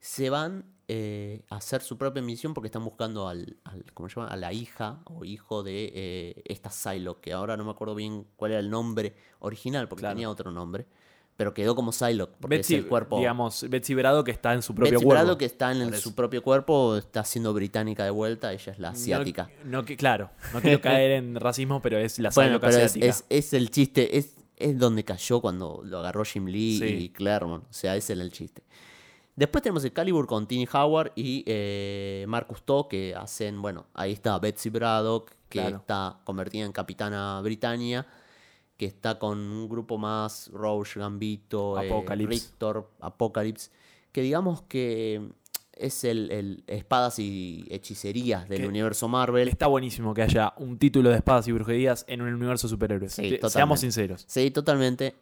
se van eh, hacer su propia misión porque están buscando al, al- ¿cómo se llama? a la hija o hijo de eh, esta Psylocke, que ahora no me acuerdo bien cuál era el nombre original porque Claro. tenía otro nombre, pero quedó como Psylocke porque Betsy, es el cuerpo... digamos, Betsy Brado que está en su propio Betsy cuerpo. Brado, que está en su propio cuerpo, está siendo británica de vuelta, ella es la asiática. No, no que- claro, no quiero caer en racismo, pero es la Bueno, Psylocke pero es, asiática. es- es el chiste, es, es donde cayó cuando lo agarró Jim Lee Sí. y Claremont. O sea, ese era el chiste. Después tenemos el Calibur con Tini Howard y eh, Marcus To, que hacen, bueno, ahí está Betsy Braddock, que Claro. está convertida en Capitana Britannia, que está con un grupo más, Roche, Gambito, eh, Apocalypse. Rictor, Apocalypse, que digamos que es el, el espadas y hechicerías del Que universo Marvel. Está buenísimo que haya un título de espadas y brujerías en un universo superhéroes. Sí, totalmente. Seamos sinceros. Sí, totalmente.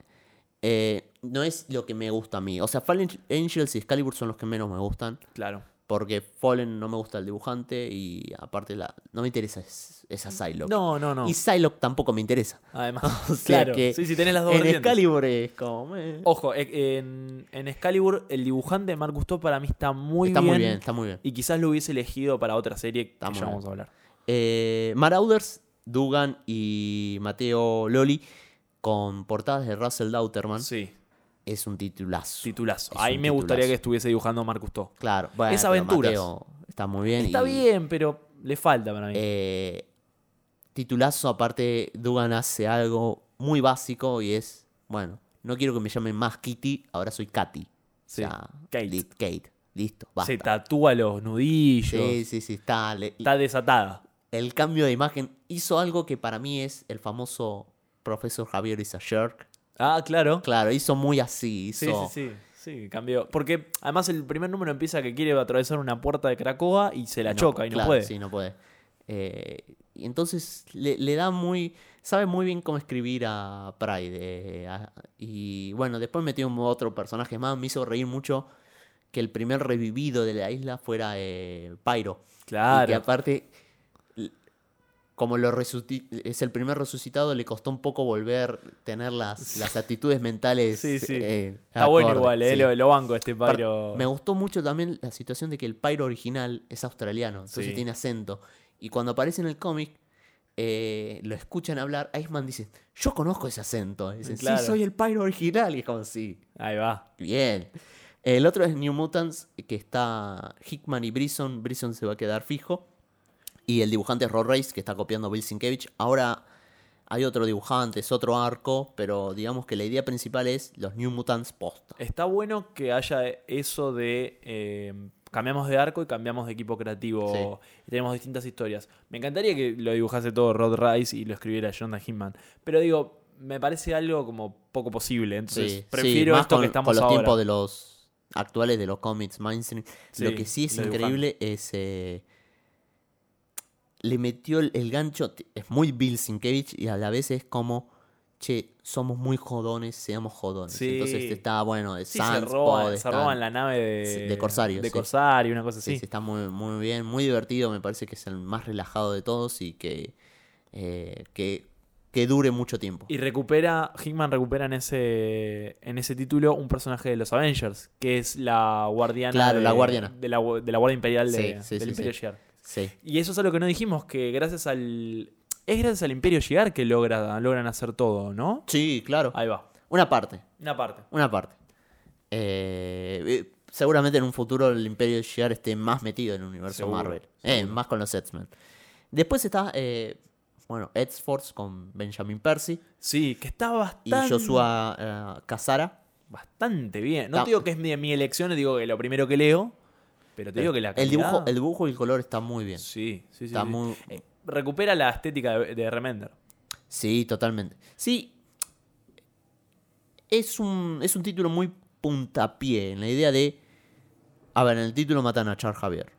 Eh, no es lo que me gusta a mí. O sea, Fallen Angels y Excalibur son los que menos me gustan. Claro. Porque Fallen no me gusta el dibujante y aparte la, no me interesa es- esa Psylocke. No, no, no. Y Psylocke tampoco me interesa. Además, <laughs> O sea <laughs> claro. que sí, sí, tenés las dos en vertientes. Excalibur es como... Ojo, eh, en, en Excalibur, el dibujante de Mark Gusto para mí está muy está bien. muy bien, está muy bien. Y quizás lo hubiese elegido para otra serie que Está ya bien. vamos a hablar. Eh, Marauders, Dugan y Mateo Loli con portadas de Russell Dauterman. Sí, Es un titulazo. titulazo. Es Ahí me gustaría que estuviese dibujando Mark Gusto. Claro, bueno, Es aventuras. Mateo está muy bien. Está y, bien, pero le falta para mí. eh, titulazo, aparte, Dugan hace algo muy básico y es, bueno, no quiero que me llamen más Kitty, ahora soy Katy. Sí, O sea, Kate. li- Kate. Listo, basta. Se tatúa los nudillos. Sí, sí, sí, está. le- Está desatada. el cambio de imagen hizo algo que para mí es el famoso profesor Javier is a jerk. Ah, claro. Claro, hizo muy así, Sí, hizo... sí, sí. Sí, cambió. Porque además el primer número empieza que quiere atravesar una puerta de Cracoa y se la No, choca y no puede. Sí, no puede. Eh, y entonces le, le da muy. Sabe muy bien cómo escribir a Pride. eh, a- y bueno, después metió un otro personaje más. Me hizo reír mucho que el primer revivido de la isla fuera eh, Pyro. Y Claro. que aparte, como lo es el primer resucitado, le costó un poco volver tener las, las actitudes mentales. Sí, sí. eh, Está bueno igual, eh, sí. lo, lo banco este Pyro. Me gustó mucho también la situación de que el Pyro original es australiano, entonces Sí. tiene acento. Y cuando aparece en el cómic, eh, lo escuchan hablar, Iceman dice, yo conozco ese acento. Y dicen, Claro. sí, soy el Pyro original. Y es como, sí, Ahí va. bien. El otro es New Mutants, que está Hickman y Brisson. Brisson se va a quedar fijo. Y el dibujante es Rod Reis, que está copiando a Bill Sienkiewicz. Ahora hay otro dibujante, es otro arco, pero digamos que la idea principal es los New Mutants posta. Está bueno que haya eso de eh, cambiamos de arco y cambiamos de equipo creativo y tenemos distintas historias. Me encantaría que lo dibujase todo Rod Rice y lo escribiera Jonathan Hinman. Pero digo, me parece algo como poco posible. Entonces, Sí, sí, prefiero más esto con, que estamos con los ahora. tiempos de los actuales de los cómics mainstream. Lo que sí es increíble es eh, le metió el, el gancho, es muy Bill Sienkiewicz y a la vez es como che, somos muy jodones, seamos jodones. Sí. Entonces está bueno de Sí, se roban, se la nave de, de Corsario, De sí. Corsario, una cosa Sí, así. sí, está muy, muy bien, muy divertido, me parece que es el más relajado de todos y que, eh, que, que dure mucho tiempo. Y recupera, Hickman recupera en ese, en ese título un personaje de los Avengers, que es la guardiana. Claro, de, la guardiana. De la, de la Guardia Imperial de, del Imperio. Shi'ar. Sí, Y eso es algo que no dijimos, que gracias al. Es gracias al Imperio Shi'ar que logra, logran hacer todo, ¿no? sí, claro. Ahí va. Una parte. Una parte. Una parte. Eh, eh, seguramente en un futuro el Imperio Shi'ar esté más metido en el universo Seguro, Marvel. Eh, más con los X-Men. Después está, eh, bueno, X-Force con Benjamin Percy Sí, que está y bastante. Joshua eh, Casara. Bastante bien. No Está- te digo que es mi, mi elección, digo que lo primero que leo. Pero te digo que la el, dibujo, calidad- el dibujo y el color está muy bien. Sí, sí, sí. Está sí. muy- Eh, recupera la estética de, de Remender. Sí, totalmente. Sí, es un, es un título muy puntapié en la idea de... A ver, en el título matan a Charles Javier.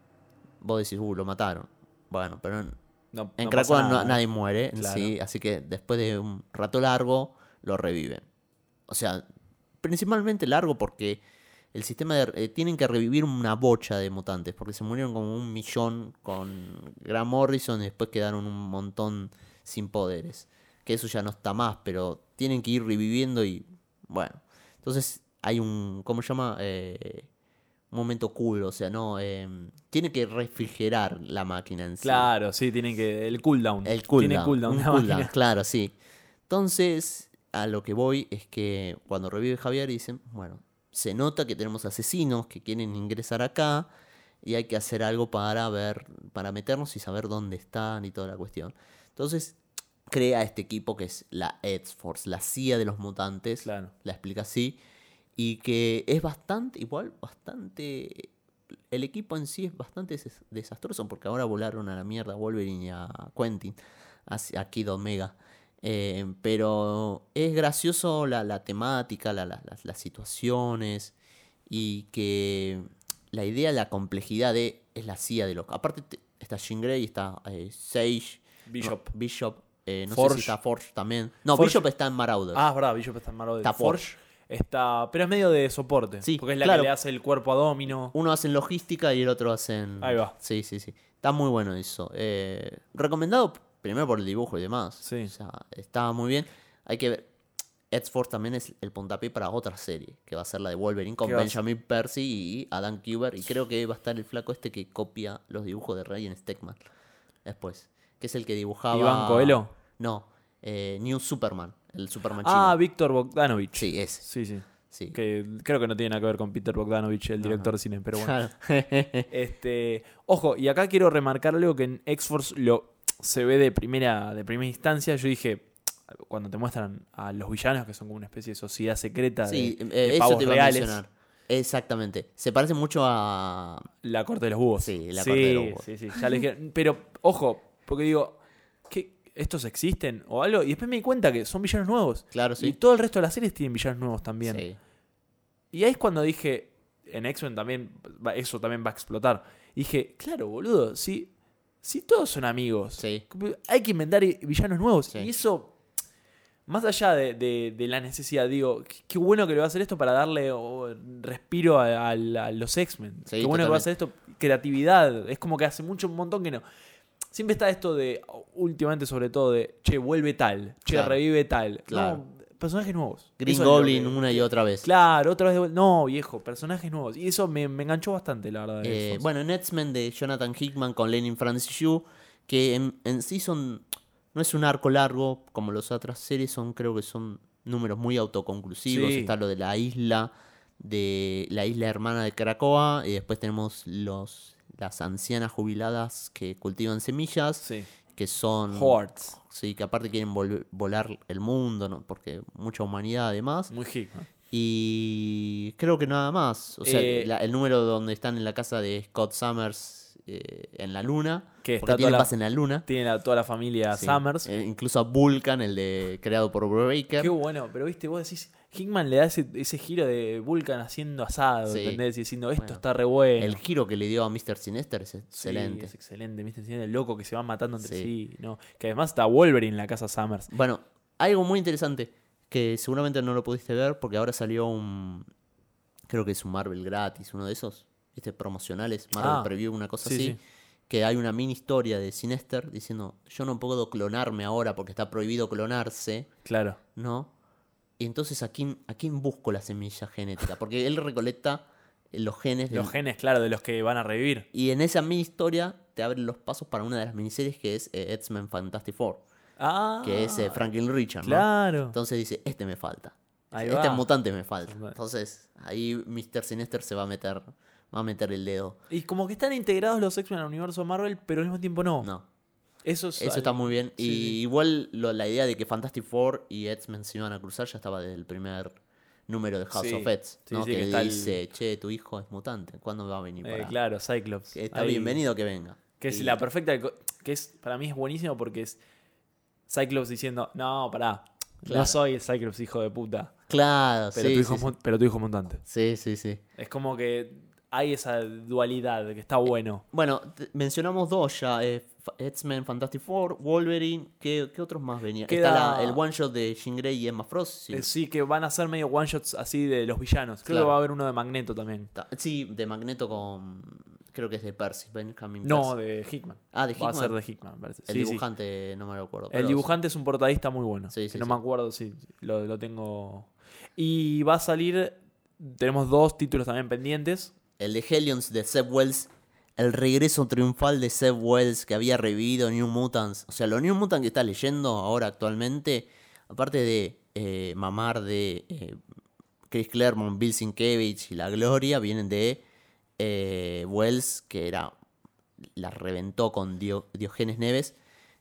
Vos decís, uh, lo mataron. Bueno, pero en, No, en no Cracoa pasa no- nada. nadie muere, Claro. sí, así que después de un rato largo lo reviven. O sea, principalmente largo porque el sistema de... eh, tienen que revivir una bocha de mutantes, porque se murieron como un millón con Grant Morrison y después quedaron un montón sin poderes. Que eso ya no está más, pero tienen que ir reviviendo y... Bueno, entonces hay un... ¿Cómo se llama? Eh, un momento cool, o sea, no... eh, tiene que refrigerar la máquina en sí. Claro, sí, tienen que. El cooldown. El cooldown. Tiene cooldown. un la cooldown, máquina. claro, sí. Entonces, a lo que voy es que cuando revive Javier dicen, bueno, se nota que tenemos asesinos que quieren ingresar acá y hay que hacer algo para ver, para meternos y saber dónde están y toda la cuestión. Entonces, crea este equipo que es la X-Force, la CIA de los mutantes, Claro. la explica así, y que es bastante, igual, bastante... El equipo en sí es bastante des- desastroso porque ahora volaron a la mierda a Wolverine y a Quentin, a Kid Omega. Eh, pero es gracioso la, la temática, la- la- las- las situaciones y que la idea, la complejidad de es la CIA de los... Aparte te- está Jean Grey, está eh, Sage, Bishop. no, Bishop, eh, no sé Forge. si está Forge también. No, Forge- Bishop está en Marauders. Ah, es verdad, Bishop está en Marvel. Está Forge. Está, pero es medio de soporte. Sí, porque es la claro. que le hace el cuerpo a Domino. Uno hace en logística y el otro hace en. Ahí va. Sí, sí, sí. Está muy bueno eso. Eh, recomendado primero por el dibujo y demás. Sí. O sea, está muy bien. Hay que ver. X-Force también es el puntapié para otra serie, que va a ser la de Wolverine con ¿Qué va a Benjamin Percy y Adam Kuber. Y creo que va a estar el flaco este que copia los dibujos de Ryan Stegman. Después. Que es el que dibujaba. ¿Iván Coelho? No. eh, New Superman. El Superman Ah, chino. Víctor Bogdanovich. Sí, ese. Sí, sí. Sí. Que creo que no tiene nada que ver con Peter Bogdanovich, el director de cine, pero <laughs> bueno. Claro. Este, ojo, y acá quiero remarcar algo que en X-Force lo se ve de primera, de primera instancia. Yo dije, cuando te muestran a los villanos, que son como una especie de sociedad secreta Sí, de, eh, de eso te a reales, mencionar. Exactamente. Se parece mucho a. la corte de los búhos. Sí, la corte de los búhos. Sí, sí, ya dije. Pero, ojo, porque digo, ¿qué, ¿estos existen o algo? Y después me di cuenta que son villanos nuevos. Claro, sí. Y todo el resto de las series tienen villanos nuevos también. Sí. Y ahí es cuando dije, en X-Men también, eso también va a explotar. Y dije, claro, boludo, si, si todos son amigos, Sí. hay que inventar villanos nuevos. Sí. Y eso, más allá de, de- de la necesidad, digo, qué, bueno que le va a hacer esto para darle oh, respiro a, a la- a los X-Men. Sí, qué bueno que va a hacer esto, creatividad. Es como que hace mucho, un montón que no. Siempre está esto de, últimamente sobre todo, de, che, vuelve tal, che, Claro. revive tal. Claro. No, personajes nuevos. Green Goblin que- una y otra vez. Claro, otra vez de vuelta. No, viejo, personajes nuevos. Y eso me, me enganchó bastante, la verdad. Eh, bueno, en X-Men de Jonathan Hickman con Lenin Francis Yu, que en, en sí son. No es un arco largo como las otras series, son creo que son números muy autoconclusivos. Sí. Está lo de la isla, de la isla hermana de Krakoa, y después tenemos los las ancianas jubiladas que cultivan semillas, sí. Que son. Hordes. Sí, que aparte quieren vol- volar el mundo, ¿no? porque mucha humanidad además. Muy hick. ¿no? Y creo que nada más. O sea, Eh, la- el número donde están en la casa de Scott Summers eh, en la luna. Que porque está tiene toda la- base en la luna. Tiene la- toda la familia Sí. Summers. Eh, incluso a Vulcan, el de creado por Breaker. Qué bueno, pero viste, vos decís, Hickman le da ese, ese giro de Vulcan haciendo asado, Sí. ¿entendés? Y diciendo, esto Bueno, está re bueno. El giro que le dio a Mr. Sinister es Sí, excelente. es excelente. Tiene el loco que se van matando entre Sí. sí. ¿no? Que además está Wolverine en la casa Summers. Bueno, algo muy interesante que seguramente no lo pudiste ver porque ahora salió un. Creo que es un Marvel gratis, uno de esos. ¿Viste? Promocionales, Marvel Ah, Preview, una cosa sí, así. sí. Que hay una mini historia de Sinister diciendo: Yo no puedo clonarme ahora porque está prohibido clonarse. Claro. ¿no? Y entonces, ¿a quién, ¿a quién busco la semilla genética? Porque él recolecta eh, los genes. del- Los genes, claro, de los que van a revivir. Y en esa mini historia te abren los pasos para una de las miniseries que es eh, X-Men Fantastic Four, Ah, que es eh, Franklin Richard, ¿no? Claro. Entonces dice, este me falta. Ahí este va. mutante me falta. Entonces, ahí Mr. Sinister se va a meter, va a meter el dedo. Y como que están integrados los X-Men al universo Marvel, pero al mismo tiempo no. No, Eso, es eso está muy bien. Sí, y sí. igual lo- la idea de que Fantastic Four y X-Men se iban a cruzar ya estaba desde el primer número de House Sí. of X, Sí, ¿no? que que está el- dice, che, tu hijo es mutante, ¿cuándo va a venir? Eh, para- claro, Cyclops. Está Ahí- bienvenido que venga. Que es Y- la perfecta. Que es, para mí es buenísimo porque es Cyclops diciendo: No, pará. Claro. No soy el Cyclops, hijo de puta. Claro, Pero, sí, tu, hijo sí, sí. pero tu hijo es mutante. Sí, sí, sí. Es como que hay esa dualidad que está bueno. Bueno, mencionamos dos ya. eh, X-Men Fantastic Four, Wolverine. ¿Qué, qué otros más venían? Queda- Está la- el one shot de Jean Grey y Emma Frost. Sí, Eh, Sí, que van a ser medio one shots así de los villanos. Creo Claro. que va a haber uno de Magneto también. Sí, de Magneto con. Creo que es de Percy, Benjamin No, Percy. de Hickman. Ah, de Va a Hickman. ser de Hickman, parece. El Sí, sí. dibujante, no me lo acuerdo. El dibujante es un portadista muy bueno. Sí, que sí, no sí. me acuerdo si lo, lo tengo. Y va a salir. Tenemos dos títulos también pendientes. El de Hellions de Seb Wells. El regreso triunfal de Seb Wells que había revivido New Mutants. O sea, los New Mutants que está leyendo ahora actualmente, aparte de eh, mamar de eh, Chris Claremont, Bill Sienkiewicz y La Gloria, vienen de eh, Wells, que era la reventó con Dio- Diogenes Neves,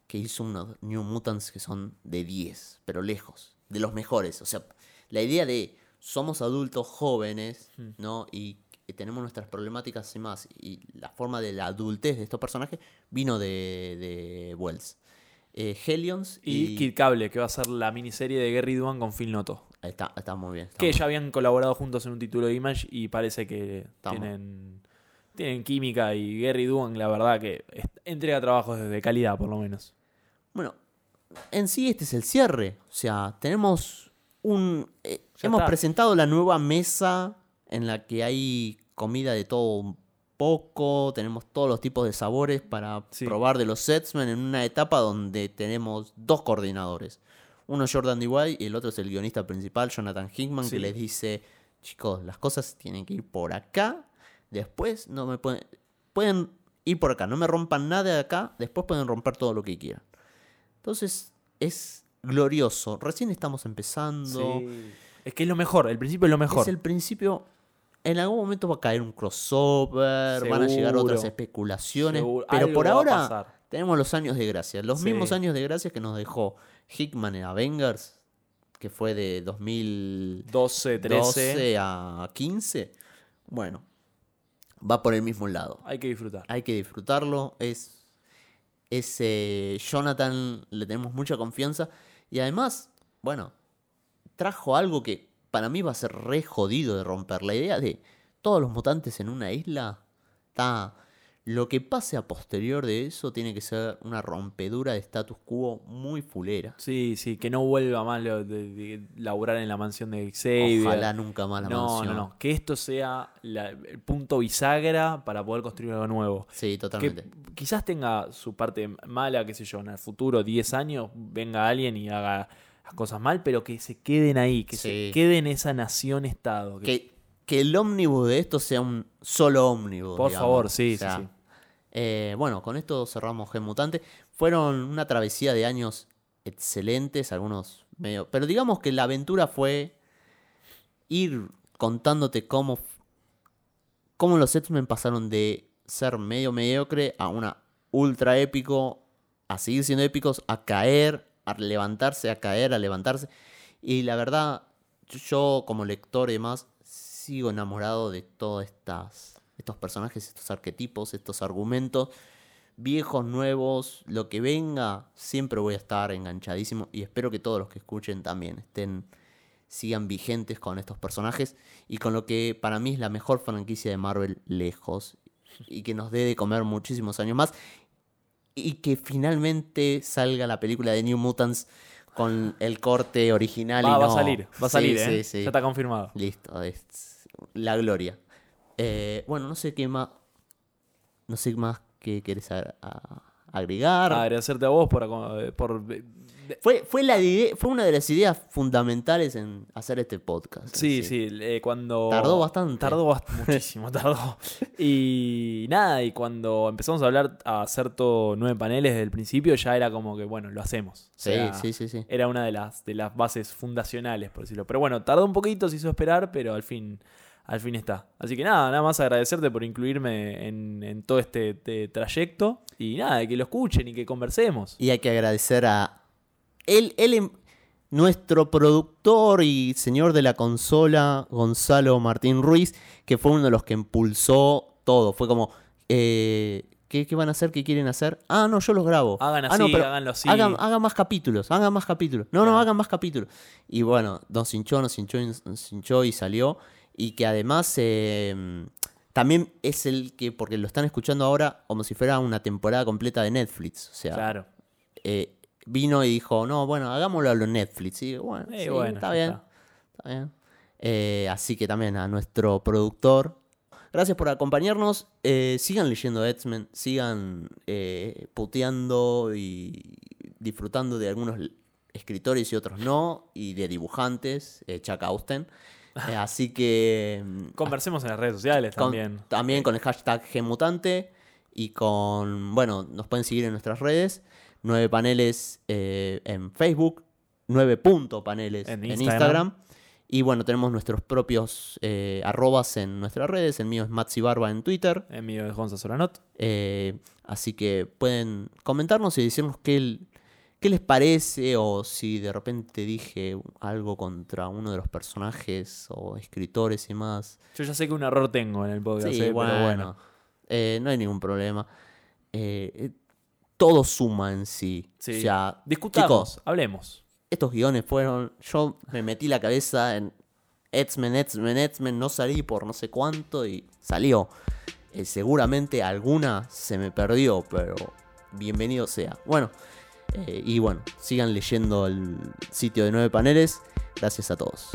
que hizo unos New Mutants que son de 10, pero lejos, de los mejores. O sea, la idea de somos adultos jóvenes, ¿no? Y tenemos nuestras problemáticas y más. Y la forma de la adultez de estos personajes vino de, de Wells. Eh, Hellions Y, y. Kid Cable, que va a ser la miniserie de Gary Duan con Phil Noto. Está, está muy bien. está Que muy- ya habían colaborado juntos en un título de Image y parece que Estamos. tienen, tienen química. Y Gary Duan, la verdad, que entrega trabajos de calidad, por lo menos. Bueno, en sí este es el cierre. O sea, tenemos un... eh, hemos está. presentado la nueva mesa en la que hay comida de todo un poco, tenemos todos los tipos de sabores para Sí. probar de los Setsmen en una etapa donde tenemos dos coordinadores. Uno es Jordan DeWy y el otro es el guionista principal, Jonathan Hickman, Sí. que les dice, chicos, las cosas tienen que ir por acá, después no me pueden... Pueden ir por acá, no me rompan nada de acá, después pueden romper todo lo que quieran. Entonces, es glorioso. Recién estamos empezando. Sí. Es que es lo mejor, el principio es lo mejor. Es el principio. En algún momento va a caer un crossover, van a llegar otras especulaciones. Seguro. Pero por ahora tenemos los años de gracia. Los Sí. mismos años de gracia que nos dejó Hickman en Avengers, que fue de 2012 12, 13. a 15. Bueno, va por el mismo lado Hay que disfrutar. hay que disfrutarlo. Es ese Jonathan, le tenemos mucha confianza. Y además, bueno, trajo algo que para mí va a ser re jodido de romper. La idea de todos los mutantes en una isla. Está. Lo que pase a posterior de eso tiene que ser una rompedura de status quo muy fulera. Sí, sí, que no vuelva más lo de, de laburar en la mansión de Xavier. Ojalá nunca más la no, mansión. no, no. Que esto sea la- el punto bisagra para poder construir algo nuevo. Sí, Que totalmente. quizás tenga su parte mala, qué sé yo, en el futuro, 10 años, venga alguien y haga las cosas mal, pero que se queden ahí, que se quede en esa nación-estado. que- Que, que el ómnibus de esto sea un solo ómnibus. Por digamos. favor, sí, O sea, sí, sí. eh, bueno, con esto cerramos Gen Mutante. Fueron una travesía de años excelentes, algunos medio. Pero digamos que la aventura fue ir contándote cómo, cómo los X-Men pasaron de ser medio mediocre a una ultra épico, a seguir siendo épicos, a caer, a levantarse, a caer, a levantarse. Y la verdad, yo como lector y demás, sigo enamorado de todos estos personajes, estos arquetipos, estos argumentos, viejos, nuevos, lo que venga, siempre voy a estar enganchadísimo y espero que todos los que escuchen también estén, sigan vigentes con estos personajes y con lo que para mí es la mejor franquicia de Marvel lejos y que nos dé de comer muchísimos años más y que finalmente salga la película de New Mutants con el corte original. Va, y va a no- salir, va a Sí, salir, sí, ¿eh? sí. Ya está confirmado. Listo, es la gloria. Eh, bueno, no sé qué más. No sé más que querés agregar. Agradecerte a vos por, aco- por Fue, fue, la fue una de las ideas fundamentales en hacer este podcast. Sí, sí, eh, cuando... Tardó bastante. Tardó bast- <laughs> muchísimo, tardó. Y nada, y cuando empezamos a hablar, a hacer todo nueve paneles desde el principio, ya era como que, bueno, lo hacemos. O Sí, sí, sí, sí. Era una de las, de las bases fundacionales, por decirlo. Pero bueno, tardó un poquito, se hizo esperar, pero al fin, al fin está. Así que nada, nada más agradecerte por incluirme en, en todo este, este trayecto. Y nada, que lo escuchen y que conversemos. Y hay que agradecer a él, él em- nuestro productor y señor de la consola, Gonzalo Martín Ruiz, que fue uno de los que impulsó todo. Fue como, eh, ¿qué, qué van a hacer? ¿Qué quieren hacer? Ah, no, yo los grabo. Hagan Ah, así, no, pero háganlo así. Hagan, hagan más capítulos, hagan más capítulos. No, no, hagan más capítulos. Y bueno, nos hinchó, nos hinchó, nos hinchó y salió. Y que además eh, también es el que, porque lo están escuchando ahora como si fuera una temporada completa de Netflix. O sea, Claro. eh, vino y dijo, no, bueno, hagámoslo a lo Netflix. Y bueno, Eh, sí, bueno, está bien. está. Está bien. Eh, así que también a nuestro productor. Gracias por acompañarnos. Eh, sigan leyendo X-Men. Sigan puteando y disfrutando de algunos escritores y otros no. Y de dibujantes. Chuck Austen. <laughs> Así que. mm, Conversemos en las redes sociales con- también. también con el hashtag Gmutante y con, bueno, nos pueden seguir en nuestras redes. Nueve paneles eh, en Facebook, nueve punto paneles En en, Instagram. Instagram. Y bueno, tenemos nuestros propios eh, arrobas en nuestras redes. El mío es Matsi Barba en Twitter. En mío de Gonza Soranot. Eh, así que pueden comentarnos y decirnos qué, qué les parece o si de repente dije algo contra uno de los personajes o escritores y más. Yo ya sé que un error tengo en el podcast, Sí, eh, bueno, pero bueno. no hay ningún problema. Eh, todo suma en sí. Sí. O sea, Discutamos, chicos, hablemos. estos guiones fueron. Yo me metí la cabeza en X-Men, X-Men, X-Men, no salí por no sé cuánto y salió. Eh, seguramente alguna se me perdió, pero bienvenido sea. Bueno, eh, y bueno, sigan leyendo el sitio de nueve paneles. Gracias a todos.